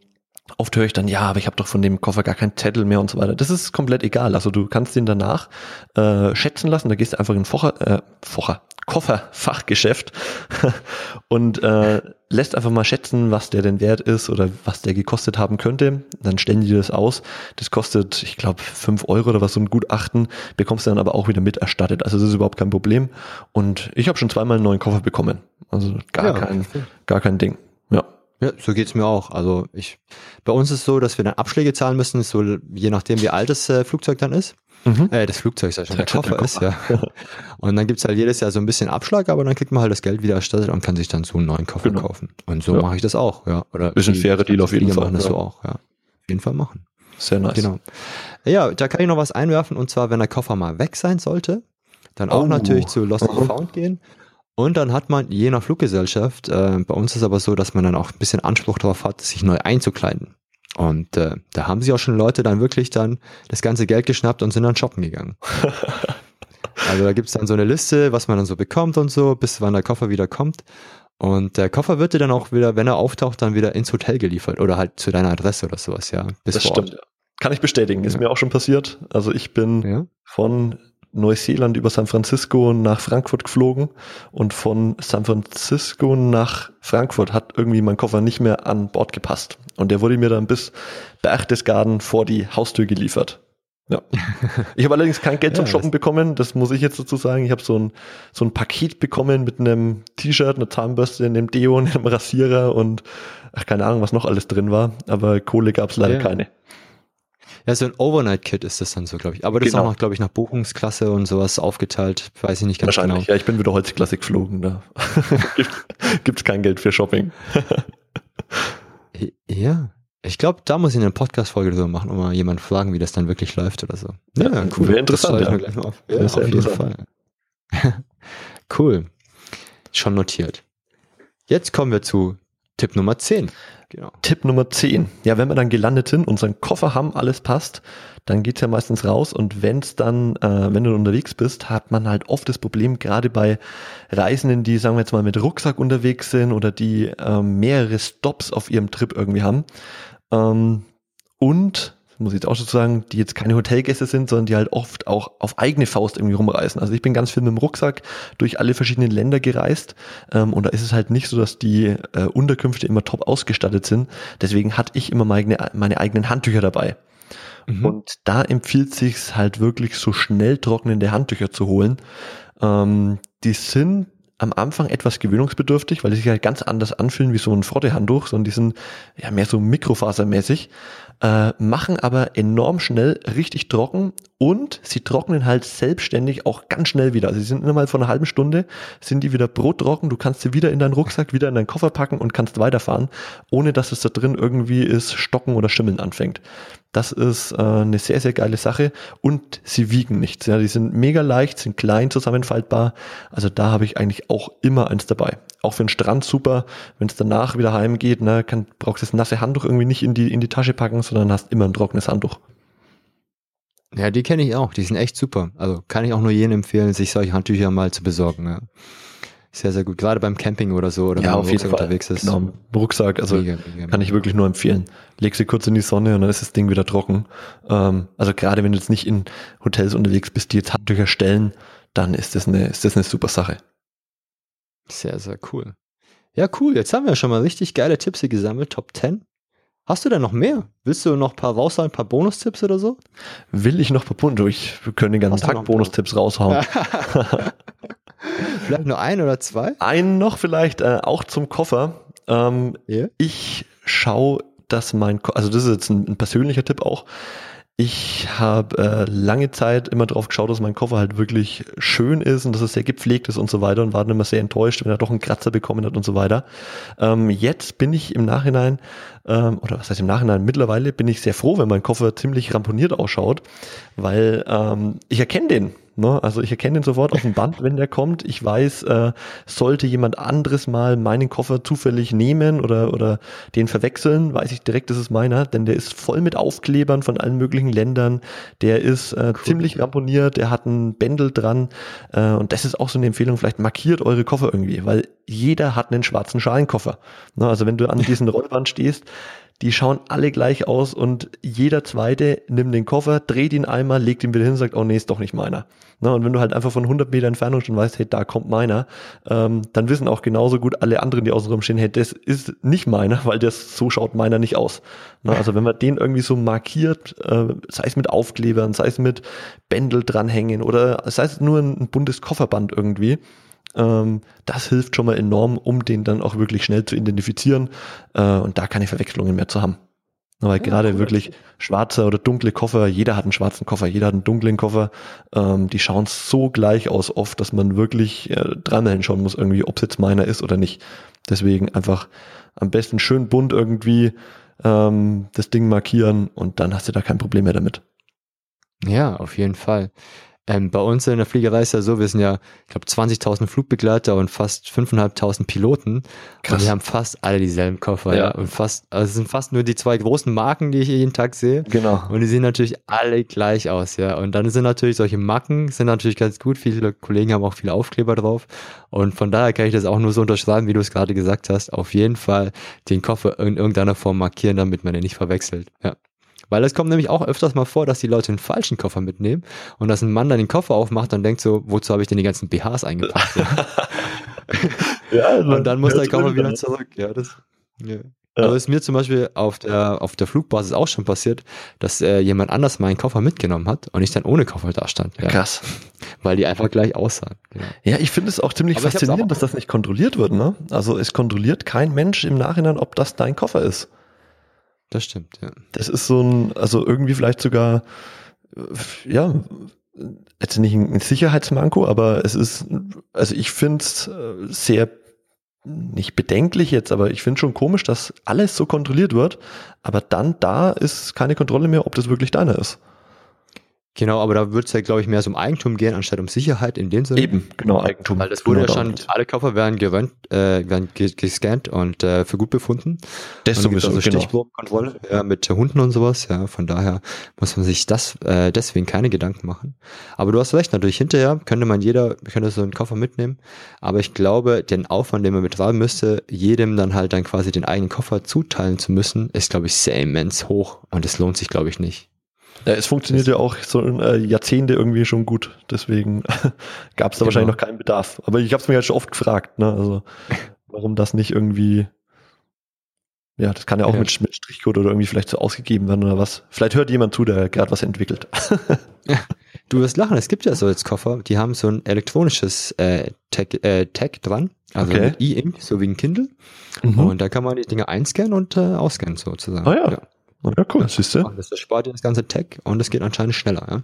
oft höre ich dann, ja, aber ich habe doch von dem Koffer gar keinen Zettel mehr und so weiter. Das ist komplett egal. Also du kannst den danach äh, schätzen lassen. Da gehst du einfach in Focher, äh, Focher, Kofferfachgeschäft und äh, lässt einfach mal schätzen, was der denn wert ist oder was der gekostet haben könnte. Dann stellen die das aus. Das kostet, ich glaube, fünf Euro oder was so ein Gutachten, bekommst du dann aber auch wieder mit erstattet. Also das ist überhaupt kein Problem. Und ich habe schon zweimal einen neuen Koffer bekommen. Also gar ja, kein, gar kein Ding. Ja. So geht's mir auch. Also ich, bei uns ist es so, dass wir dann Abschläge zahlen müssen, so je nachdem, wie alt das äh, Flugzeug dann ist. Mhm. Äh, das Flugzeug ist ja schon, der, der Koffer, Koffer, ist, ja. Und dann gibt's halt jedes Jahr so ein bisschen Abschlag, aber dann kriegt man halt das Geld wieder erstattet und kann sich dann so einen neuen Koffer genau. kaufen. Und so ja. mache ich das auch, ja. Oder bisschen die, faire Deal auf jeden Fall. machen das ja. so auch, ja. Auf jeden Fall machen. Sehr nice. Genau. Ja, da kann ich noch was einwerfen und zwar, wenn der Koffer mal weg sein sollte, dann auch oh. natürlich zu Lost and Found gehen und dann hat man je nach Fluggesellschaft, äh, bei uns ist es aber so, dass man dann auch ein bisschen Anspruch darauf hat, sich neu einzukleiden. Und äh, da haben sich auch schon Leute dann wirklich dann das ganze Geld geschnappt und sind dann shoppen gegangen. also da gibt's dann so eine Liste, was man dann so bekommt und so, bis wann der Koffer wieder kommt. Und der Koffer wird dir dann auch wieder, wenn er auftaucht, dann wieder ins Hotel geliefert oder halt zu deiner Adresse oder sowas, ja. Bis das stimmt. Kann ich bestätigen, ist mir auch schon passiert. Also ich bin ja. von Neuseeland über San Francisco nach Frankfurt geflogen und von San Francisco nach Frankfurt hat irgendwie mein Koffer nicht mehr an Bord gepasst. Und der wurde mir dann bis Berchtesgaden vor die Haustür geliefert. Ja. Ich habe allerdings kein Geld zum ja, Shoppen bekommen, das muss ich jetzt dazu sagen. Ich habe so ein, so ein Paket bekommen mit einem T-Shirt, einer Zahnbürste, einem Deo, einem Rasierer und ach, keine Ahnung, was noch alles drin war. Aber Kohle gab es leider ja. keine. Ja, so ein Overnight-Kit ist das dann so, glaube ich. Aber das Genau. ist auch noch, glaube ich, nach Buchungsklasse und sowas aufgeteilt. Weiß ich nicht ganz Wahrscheinlich. genau. Ja, ich bin wieder Holzklasse geflogen. Da gibt, gibt's kein Geld für Shopping. Ja. Ich glaube, da muss ich eine Podcast-Folge drüber machen und mal jemanden fragen, wie das dann wirklich läuft oder so. Ja, wäre interessant, Das ja. gleich mal auf. Ja, auf jeden. Fall. cool. Schon notiert. Jetzt kommen wir zu Tipp Nummer 10. Genau. Tipp Nummer 10. Ja, wenn wir dann gelandet sind, unseren Koffer haben, alles passt, dann geht's ja meistens raus und wenn's dann, äh, wenn du unterwegs bist, hat man halt oft das Problem, gerade bei Reisenden, die, sagen wir jetzt mal, mit Rucksack unterwegs sind oder die ähm, mehrere Stops auf ihrem Trip irgendwie haben. Ähm, und, muss ich jetzt auch schon sagen, die jetzt keine Hotelgäste sind, sondern die halt oft auch auf eigene Faust irgendwie rumreisen. Also ich bin ganz viel mit dem Rucksack durch alle verschiedenen Länder gereist ähm, und da ist es halt nicht so, dass die äh, Unterkünfte immer top ausgestattet sind. Deswegen hatte ich immer meine, meine eigenen Handtücher dabei. Mhm. Und da empfiehlt sich's halt wirklich so schnell trocknende Handtücher zu holen. Ähm, die sind am Anfang etwas gewöhnungsbedürftig, weil die sich halt ganz anders anfühlen wie so ein Frottehandtuch, sondern die sind ja mehr so mikrofasermäßig, äh, machen aber enorm schnell richtig trocken und sie trocknen halt selbstständig auch ganz schnell wieder. Also sie sind innerhalb von einer halben Stunde sind die wieder brottrocken, du kannst sie wieder in deinen Rucksack, wieder in deinen Koffer packen und kannst weiterfahren, ohne dass es da drin irgendwie ist, stocken oder schimmeln anfängt. Das ist äh, eine sehr, sehr geile Sache und sie wiegen nichts. Ja, die sind mega leicht, sind klein zusammenfaltbar. Also da habe ich eigentlich auch immer eins dabei. Auch für den Strand super. Wenn es danach wieder heimgeht, ne, kann, brauchst du das nasse Handtuch irgendwie nicht in die, in die Tasche packen, sondern hast immer ein trockenes Handtuch. Ja, die kenne ich auch. Die sind echt super. Also kann ich auch nur jedem empfehlen, sich solche Handtücher mal zu besorgen. Ja. Sehr, sehr gut. Gerade beim Camping oder so oder wenn man Rucksack unterwegs ist. Genau, Rucksack, also Mega, mega, kann ich wirklich nur empfehlen. Leg sie kurz in die Sonne und dann ist das Ding wieder trocken. Ähm, also gerade wenn du jetzt nicht in Hotels unterwegs bist, die jetzt Handtücher stellen, dann ist das eine, ist das eine super Sache. Sehr, sehr cool. Ja, cool. Jetzt haben wir schon mal richtig geile Tipps hier gesammelt. Top 10. Hast du denn noch mehr? Willst du noch ein paar raushauen, ein paar Bonustipps oder so? Will ich noch verbunden? Ich wir können den ganzen Tag ein paar? Bonustipps raushauen. Vielleicht nur ein oder zwei? Einen noch vielleicht äh, auch zum Koffer. Ähm, Ja. ich schaue, dass mein, Ko also das ist jetzt ein, ein persönlicher Tipp auch. Ich habe äh, lange Zeit immer drauf geschaut, dass mein Koffer halt wirklich schön ist und dass es sehr gepflegt ist und so weiter und war dann immer sehr enttäuscht, wenn er doch einen Kratzer bekommen hat und so weiter. Ähm, jetzt bin ich im Nachhinein, ähm, oder was heißt im Nachhinein, mittlerweile bin ich sehr froh, wenn mein Koffer ziemlich ramponiert ausschaut, weil ähm, ich erkenne den. Ne? Also ich erkenne den sofort auf dem Band, wenn der kommt. Ich weiß, äh, sollte jemand anderes mal meinen Koffer zufällig nehmen oder, oder den verwechseln, weiß ich direkt, das ist meiner, denn der ist voll mit Aufklebern von allen möglichen Ländern. Der ist äh, ziemlich ramponiert, der hat ein Bändel dran äh, und das ist auch so eine Empfehlung, vielleicht markiert eure Koffer irgendwie, weil jeder hat einen schwarzen Schalenkoffer. Ne? Also wenn du an diesen Rollband stehst, die schauen alle gleich aus und jeder zweite nimmt den Koffer, dreht ihn einmal, legt ihn wieder hin und sagt, oh nee, ist doch nicht meiner. Ne, und wenn du halt einfach von 100 Meter Entfernung schon weißt, hey, da kommt meiner, ähm, dann wissen auch genauso gut alle anderen, die außenrum stehen, hey, das ist nicht meiner, weil das so schaut meiner nicht aus. Ne, also wenn man den irgendwie so markiert, äh, sei es mit Aufklebern, sei es mit Bändel dranhängen oder sei es nur ein, ein buntes Kofferband irgendwie, ähm, das hilft schon mal enorm, um den dann auch wirklich schnell zu identifizieren äh, und da keine Verwechslungen mehr zu haben. Weil gerade cool. wirklich schwarze oder dunkle Koffer, jeder hat einen schwarzen Koffer, jeder hat einen dunklen Koffer, ähm, die schauen so gleich aus oft, dass man wirklich äh, dreimal hinschauen muss, irgendwie, ob es jetzt meiner ist oder nicht. Deswegen einfach am besten schön bunt irgendwie ähm, das Ding markieren und dann hast du da kein Problem mehr damit. Ja, auf jeden Fall. Ähm, bei uns in der Fliegerei ist ja so, wir sind ja, ich glaube, 20.000 Flugbegleiter und fast 5.500 Piloten. Und Krass. wir haben fast alle dieselben Koffer, ja. Ja. Und fast, also es sind fast nur die zwei großen Marken, die ich jeden Tag sehe. Genau. Und die sehen natürlich alle gleich aus, ja. Und dann sind natürlich solche Macken, sind natürlich ganz gut. Viele Kollegen haben auch viele Aufkleber drauf. Und von daher kann ich das auch nur so unterschreiben, wie du es gerade gesagt hast. Auf jeden Fall den Koffer in irgendeiner Form markieren, damit man den nicht verwechselt. Ja. Weil es kommt nämlich auch öfters mal vor, dass die Leute einen falschen Koffer mitnehmen und dass ein Mann dann den Koffer aufmacht und denkt so, wozu habe ich denn die ganzen BHs eingepackt? Ja. Ja, und dann muss der Koffer wieder zurück. Ja, das, ja. Ja. Also ist mir zum Beispiel auf der, auf der Flugbasis auch schon passiert, dass äh, jemand anders meinen Koffer mitgenommen hat und ich dann ohne Koffer da stand. Ja, Krass. weil die einfach gleich aussahen. Genau. Ja, ich finde es auch ziemlich Aber faszinierend, auch- dass das nicht kontrolliert wird. Ne? Also es kontrolliert kein Mensch im Nachhinein, ob das dein Koffer ist. Das stimmt, ja. Das ist so ein, also irgendwie vielleicht sogar, äh, ja, jetzt nicht ein Sicherheitsmanko, aber es ist, also ich finde es äh, sehr nicht bedenklich jetzt, aber ich finde schon komisch, dass alles so kontrolliert wird, aber dann da ist keine Kontrolle mehr, ob das wirklich deiner ist. Genau, aber da wird es ja, glaube ich, mehr so um Eigentum gehen, anstatt um Sicherheit in dem Sinne. Eben, genau, Eigentum. Weil das wurde genau ja schon, alle Koffer werden gerönt, äh, werden gescannt und äh, für gut befunden. Das sowieso, also genau. Stichprobenkontrolle ja, mit Hunden und sowas. Ja, von daher muss man sich das äh, deswegen keine Gedanken machen. Aber du hast recht, natürlich hinterher könnte man jeder, könnte so einen Koffer mitnehmen. Aber ich glaube, den Aufwand, den man betreiben müsste, jedem dann halt dann quasi den eigenen Koffer zuteilen zu müssen, ist, glaube ich, sehr immens hoch und es lohnt sich, glaube ich, nicht. Ja, es funktioniert ja auch so äh, Jahrzehnte irgendwie schon gut. Deswegen gab es da genau. wahrscheinlich noch keinen Bedarf. Aber ich habe es mir halt schon oft gefragt, ne? Also warum das nicht irgendwie. Ja, das kann ja auch ja. Mit, mit Strichcode oder irgendwie vielleicht so ausgegeben werden oder was. Vielleicht hört jemand zu, der gerade was entwickelt. ja, du wirst lachen, es gibt ja so jetzt Koffer, die haben so ein elektronisches äh, Tag, äh, Tag dran, also okay. mit E-Ink, so wie ein Kindle. Mhm. Und da kann man die Dinge einscannen und äh, ausscannen sozusagen. Ah ja. ja. Ja, cool, siehst du. Das spart dir das ganze Tag und es geht anscheinend schneller, ja.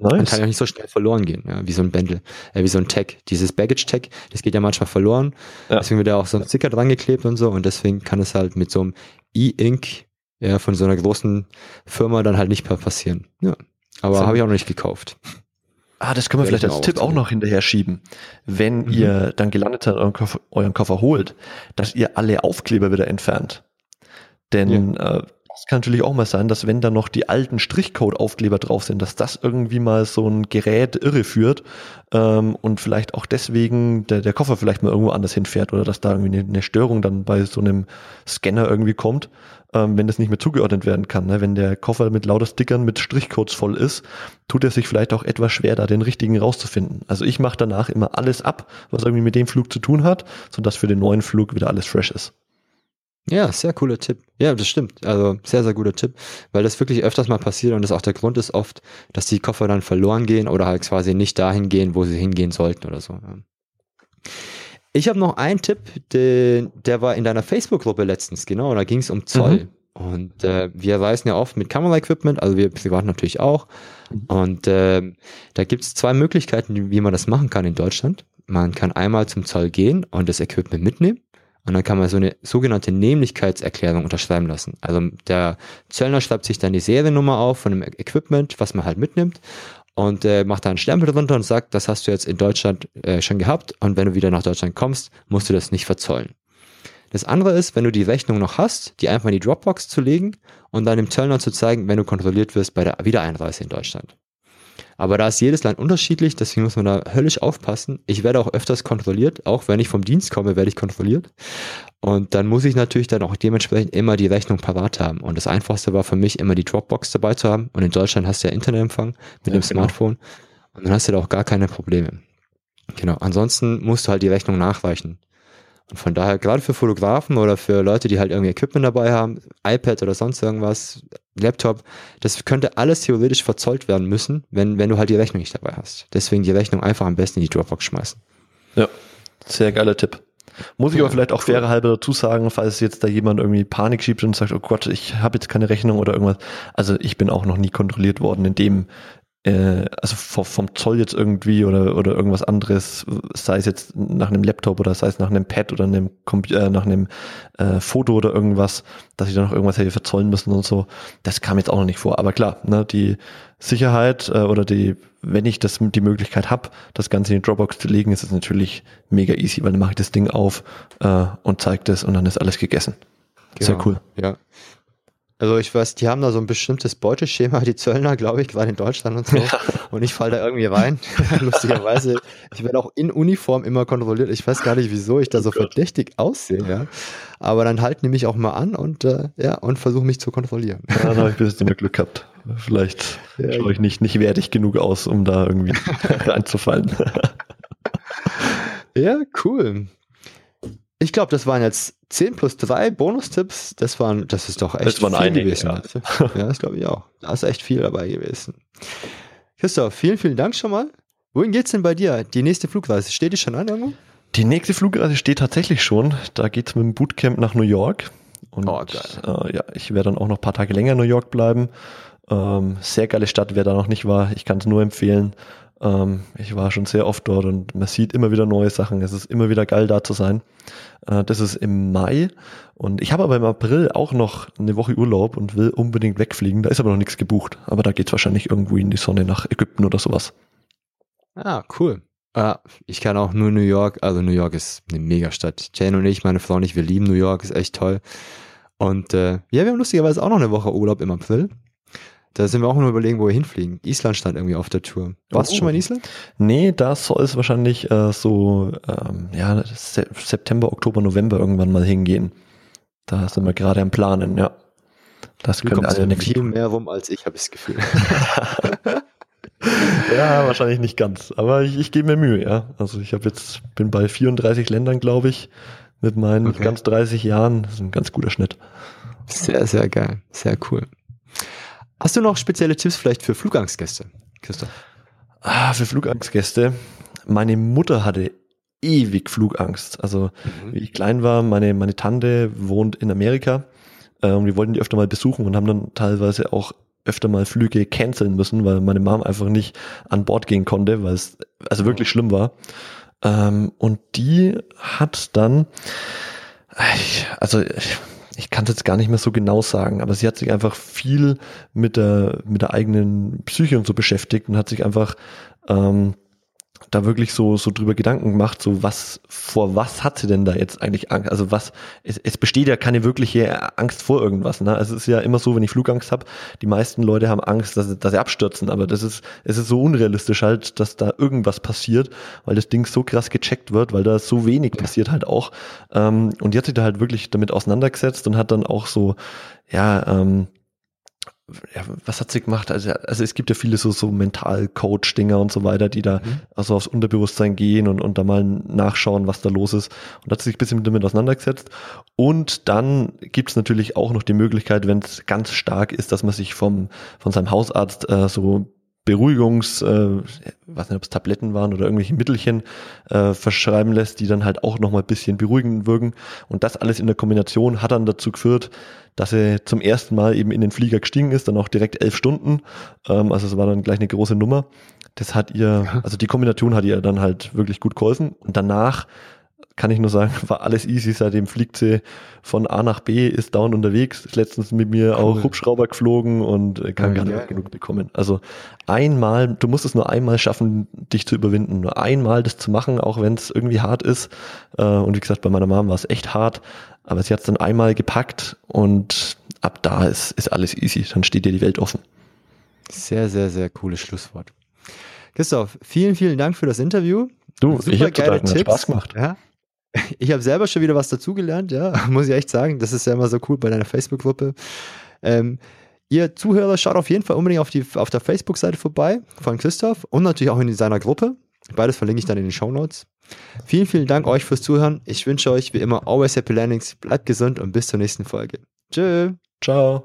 Nice. Man kann ja nicht so schnell verloren gehen, ja, wie so ein Bändel, äh, wie so ein Tag. Dieses Baggage-Tag, das geht ja manchmal verloren. Ja. Deswegen wird da auch so ein Sticker dran geklebt und so und deswegen kann es halt mit so einem E-Ink ja, von so einer großen Firma dann halt nicht mehr passieren. Ja. Aber so. habe ich auch noch nicht gekauft. Ah, das können wir vielleicht als Tipp auch noch hinterher schieben. Wenn mhm. ihr dann gelandet seid, euren Koffer, euren Koffer holt, dass ihr alle Aufkleber wieder entfernt. Denn ja. äh, es kann natürlich auch mal sein, dass wenn da noch die alten Strichcode-Aufkleber drauf sind, dass das irgendwie mal so ein Gerät irreführt ähm, und vielleicht auch deswegen der, der Koffer vielleicht mal irgendwo anders hinfährt oder dass da irgendwie eine, eine Störung dann bei so einem Scanner irgendwie kommt, ähm, wenn das nicht mehr zugeordnet werden kann. Ne? Wenn der Koffer mit lauter Stickern mit Strichcodes voll ist, tut er sich vielleicht auch etwas schwer, da den richtigen rauszufinden. Also ich mache danach immer alles ab, was irgendwie mit dem Flug zu tun hat, sodass für den neuen Flug wieder alles fresh ist. Ja, sehr cooler Tipp. Ja, das stimmt. Also sehr, sehr guter Tipp, weil das wirklich öfters mal passiert und das auch der Grund ist oft, dass die Koffer dann verloren gehen oder halt quasi nicht dahin gehen, wo sie hingehen sollten oder so. Ich habe noch einen Tipp, den, der war in deiner Facebook-Gruppe letztens, genau, da ging es um Zoll. Mhm. Und äh, wir reisen ja oft mit Kameraequipment, also wir privat natürlich auch. Und äh, da gibt es zwei Möglichkeiten, wie man das machen kann in Deutschland. Man kann einmal zum Zoll gehen und das Equipment mitnehmen. Und dann kann man so eine sogenannte Nämlichkeitserklärung unterschreiben lassen. Also der Zöllner schreibt sich dann die Seriennummer auf von dem Equipment, was man halt mitnimmt und äh, macht da einen Stempel drunter und sagt, das hast du jetzt in Deutschland äh, schon gehabt und wenn du wieder nach Deutschland kommst, musst du das nicht verzollen. Das andere ist, wenn du die Rechnung noch hast, die einfach in die Dropbox zu legen und dann dem Zöllner zu zeigen, wenn du kontrolliert wirst bei der Wiedereinreise in Deutschland. Aber da ist jedes Land unterschiedlich, deswegen muss man da höllisch aufpassen. Ich werde auch öfters kontrolliert, auch wenn ich vom Dienst komme, werde ich kontrolliert. Und dann muss ich natürlich dann auch dementsprechend immer die Rechnung parat haben. Und das Einfachste war für mich immer die Dropbox dabei zu haben. Und in Deutschland hast du ja Internetempfang mit ja, dem genau. Smartphone. Und dann hast du da auch gar keine Probleme. Genau. Ansonsten musst du halt die Rechnung nachreichen. Und von daher, gerade für Fotografen oder für Leute, die halt irgendwie Equipment dabei haben, iPad oder sonst irgendwas, Laptop, das könnte alles theoretisch verzollt werden müssen, wenn, wenn du halt die Rechnung nicht dabei hast. Deswegen die Rechnung einfach am besten in die Dropbox schmeißen. Ja, sehr geiler Tipp. Muss ich aber vielleicht auch faire halber dazu sagen, falls jetzt da jemand irgendwie Panik schiebt und sagt, oh Gott, ich habe jetzt keine Rechnung oder irgendwas. Also ich bin auch noch nie kontrolliert worden in dem also vom Zoll jetzt irgendwie oder, oder irgendwas anderes, sei es jetzt nach einem Laptop oder sei es nach einem Pad oder einem äh, nach einem äh, Foto oder irgendwas, dass ich da noch irgendwas hätte verzollen müssen und so, das kam jetzt auch noch nicht vor. Aber klar, ne, die Sicherheit äh, oder die, wenn ich das die Möglichkeit habe, das Ganze in die Dropbox zu legen, ist es natürlich mega easy, weil dann mache ich das Ding auf äh, und zeige das und dann ist alles gegessen. Genau. Sehr cool. Ja. Also ich weiß, die haben da so ein bestimmtes Beuteschema, die Zöllner, glaube ich, gerade in Deutschland und so. Ja. Und ich falle da irgendwie rein. Lustigerweise, ich werde auch in Uniform immer kontrolliert. Ich weiß gar nicht, wieso ich da so oh verdächtig aussehe, ja. Aber dann halten die mich auch mal an und äh, ja, und versuchen mich zu kontrollieren. Ja, dann habe ich ein bisschen Glück gehabt. Vielleicht ja, schaue ich nicht, nicht wertig genug aus, um da irgendwie reinzufallen. ja, cool. Ich glaube, das waren jetzt 10 plus 3 Bonustipps. Das waren, das ist doch echt das waren viel einige, gewesen. Ja, ja das glaube ich auch. Da ist echt viel dabei gewesen. Christoph, vielen, vielen Dank schon mal. Wohin geht's denn bei dir? Die nächste Flugreise, steht die schon an irgendwo? Die nächste Flugreise steht tatsächlich schon. Da geht's mit dem Bootcamp nach New York. Und oh, äh, ja, ich werde dann auch noch ein paar Tage länger in New York bleiben. Ähm, sehr geile Stadt, wer da noch nicht war. Ich kann es nur empfehlen. Ähm, ich war schon sehr oft dort und man sieht immer wieder neue Sachen. Es ist immer wieder geil, da zu sein. Äh, das ist im Mai. Und ich habe aber im April auch noch eine Woche Urlaub und will unbedingt wegfliegen. Da ist aber noch nichts gebucht. Aber da geht es wahrscheinlich irgendwo in die Sonne nach Ägypten oder sowas. Ah, cool. Uh, ich kann auch nur New York, also New York ist eine Megastadt. Jane und ich, meine Frau und ich, wir lieben New York, ist echt toll. Und äh, ja, wir haben lustigerweise auch noch eine Woche Urlaub im April. Da sind wir auch nur überlegen, wo wir hinfliegen. Island stand irgendwie auf der Tour. Warst oh. du schon mal in oh. Island? Nee, da soll es wahrscheinlich äh, so ähm, ja, September, Oktober, November irgendwann mal hingehen. Da sind wir gerade am Planen, ja. Das du können alle viel mehr rum als ich, habe ich das Gefühl. ja, wahrscheinlich nicht ganz. Aber ich, ich gebe mir Mühe, ja. Also ich habe jetzt, bin bei 34 Ländern, glaube ich, mit meinen okay. ganz 30 Jahren. Das ist ein ganz guter Schnitt. Sehr, sehr geil. Sehr cool. Hast du noch spezielle Tipps vielleicht für Flugangstgäste, Christoph? Ah, für Flugangstgäste. Meine Mutter hatte ewig Flugangst. Also, mhm. wie ich klein war, meine, meine Tante wohnt in Amerika äh, und wir wollten die öfter mal besuchen und haben dann teilweise auch öfter mal Flüge canceln müssen, weil meine Mom einfach nicht an Bord gehen konnte, weil es also wirklich schlimm war. Ähm, und die hat dann, also ich kann es jetzt gar nicht mehr so genau sagen, aber sie hat sich einfach viel mit der, mit der eigenen Psyche und so beschäftigt und hat sich einfach ähm, da wirklich so, so drüber Gedanken gemacht, so was, vor was hat sie denn da jetzt eigentlich Angst? Also was, es, es besteht ja keine wirkliche Angst vor irgendwas. Ne? Also es ist ja immer so, wenn ich Flugangst habe, die meisten Leute haben Angst, dass, dass sie abstürzen, aber das ist, es ist so unrealistisch halt, dass da irgendwas passiert, weil das Ding so krass gecheckt wird, weil da so wenig passiert halt auch. Ähm, und die hat sich da halt wirklich damit auseinandergesetzt und hat dann auch so, ja, ähm, ja, was hat sie gemacht? Also, also es gibt ja viele so, so Mental-Coach-Dinger und so weiter, die da mhm. also aufs Unterbewusstsein gehen und, und da mal nachschauen, was da los ist. Und hat sich ein bisschen damit auseinandergesetzt. Und dann gibt es natürlich auch noch die Möglichkeit, wenn es ganz stark ist, dass man sich vom, von seinem Hausarzt äh, so Beruhigungs, äh, weiß nicht, ob es Tabletten waren oder irgendwelche Mittelchen äh, verschreiben lässt, die dann halt auch nochmal ein bisschen beruhigend wirken. Und das alles in der Kombination hat dann dazu geführt, dass er zum ersten Mal eben in den Flieger gestiegen ist, dann auch direkt elf Stunden. Ähm, also es war dann gleich eine große Nummer. Das hat ihr, also die Kombination hat ihr dann halt wirklich gut geholfen. Und danach kann ich nur sagen, war alles easy. Seitdem fliegt sie von A nach B, ist down unterwegs, ist letztens mit mir cool. auch Hubschrauber geflogen und äh, kann ja, gar nicht genug bekommen. Also einmal, du musst es nur einmal schaffen, dich zu überwinden. Nur einmal das zu machen, auch wenn es irgendwie hart ist. Äh, und wie gesagt, bei meiner Mom war es echt hart. Aber sie hat es dann einmal gepackt und ab da ist, ist alles easy. Dann steht dir die Welt offen. Sehr, sehr, sehr cooles Schlusswort. Christoph, vielen, vielen Dank für das Interview. Du, Super ich habe Tipps. Spaß gemacht. Ja, ich habe selber schon wieder was dazugelernt, ja, muss ich echt sagen. Das ist ja immer so cool bei deiner Facebook-Gruppe. Ähm, ihr Zuhörer, schaut auf jeden Fall unbedingt auf, die, auf der Facebook-Seite vorbei von Christoph und natürlich auch in seiner Gruppe. Beides verlinke ich dann in den Show Notes. Vielen, vielen Dank euch fürs Zuhören. Ich wünsche euch wie immer always happy landings. Bleibt gesund und bis zur nächsten Folge. Tschö. Ciao.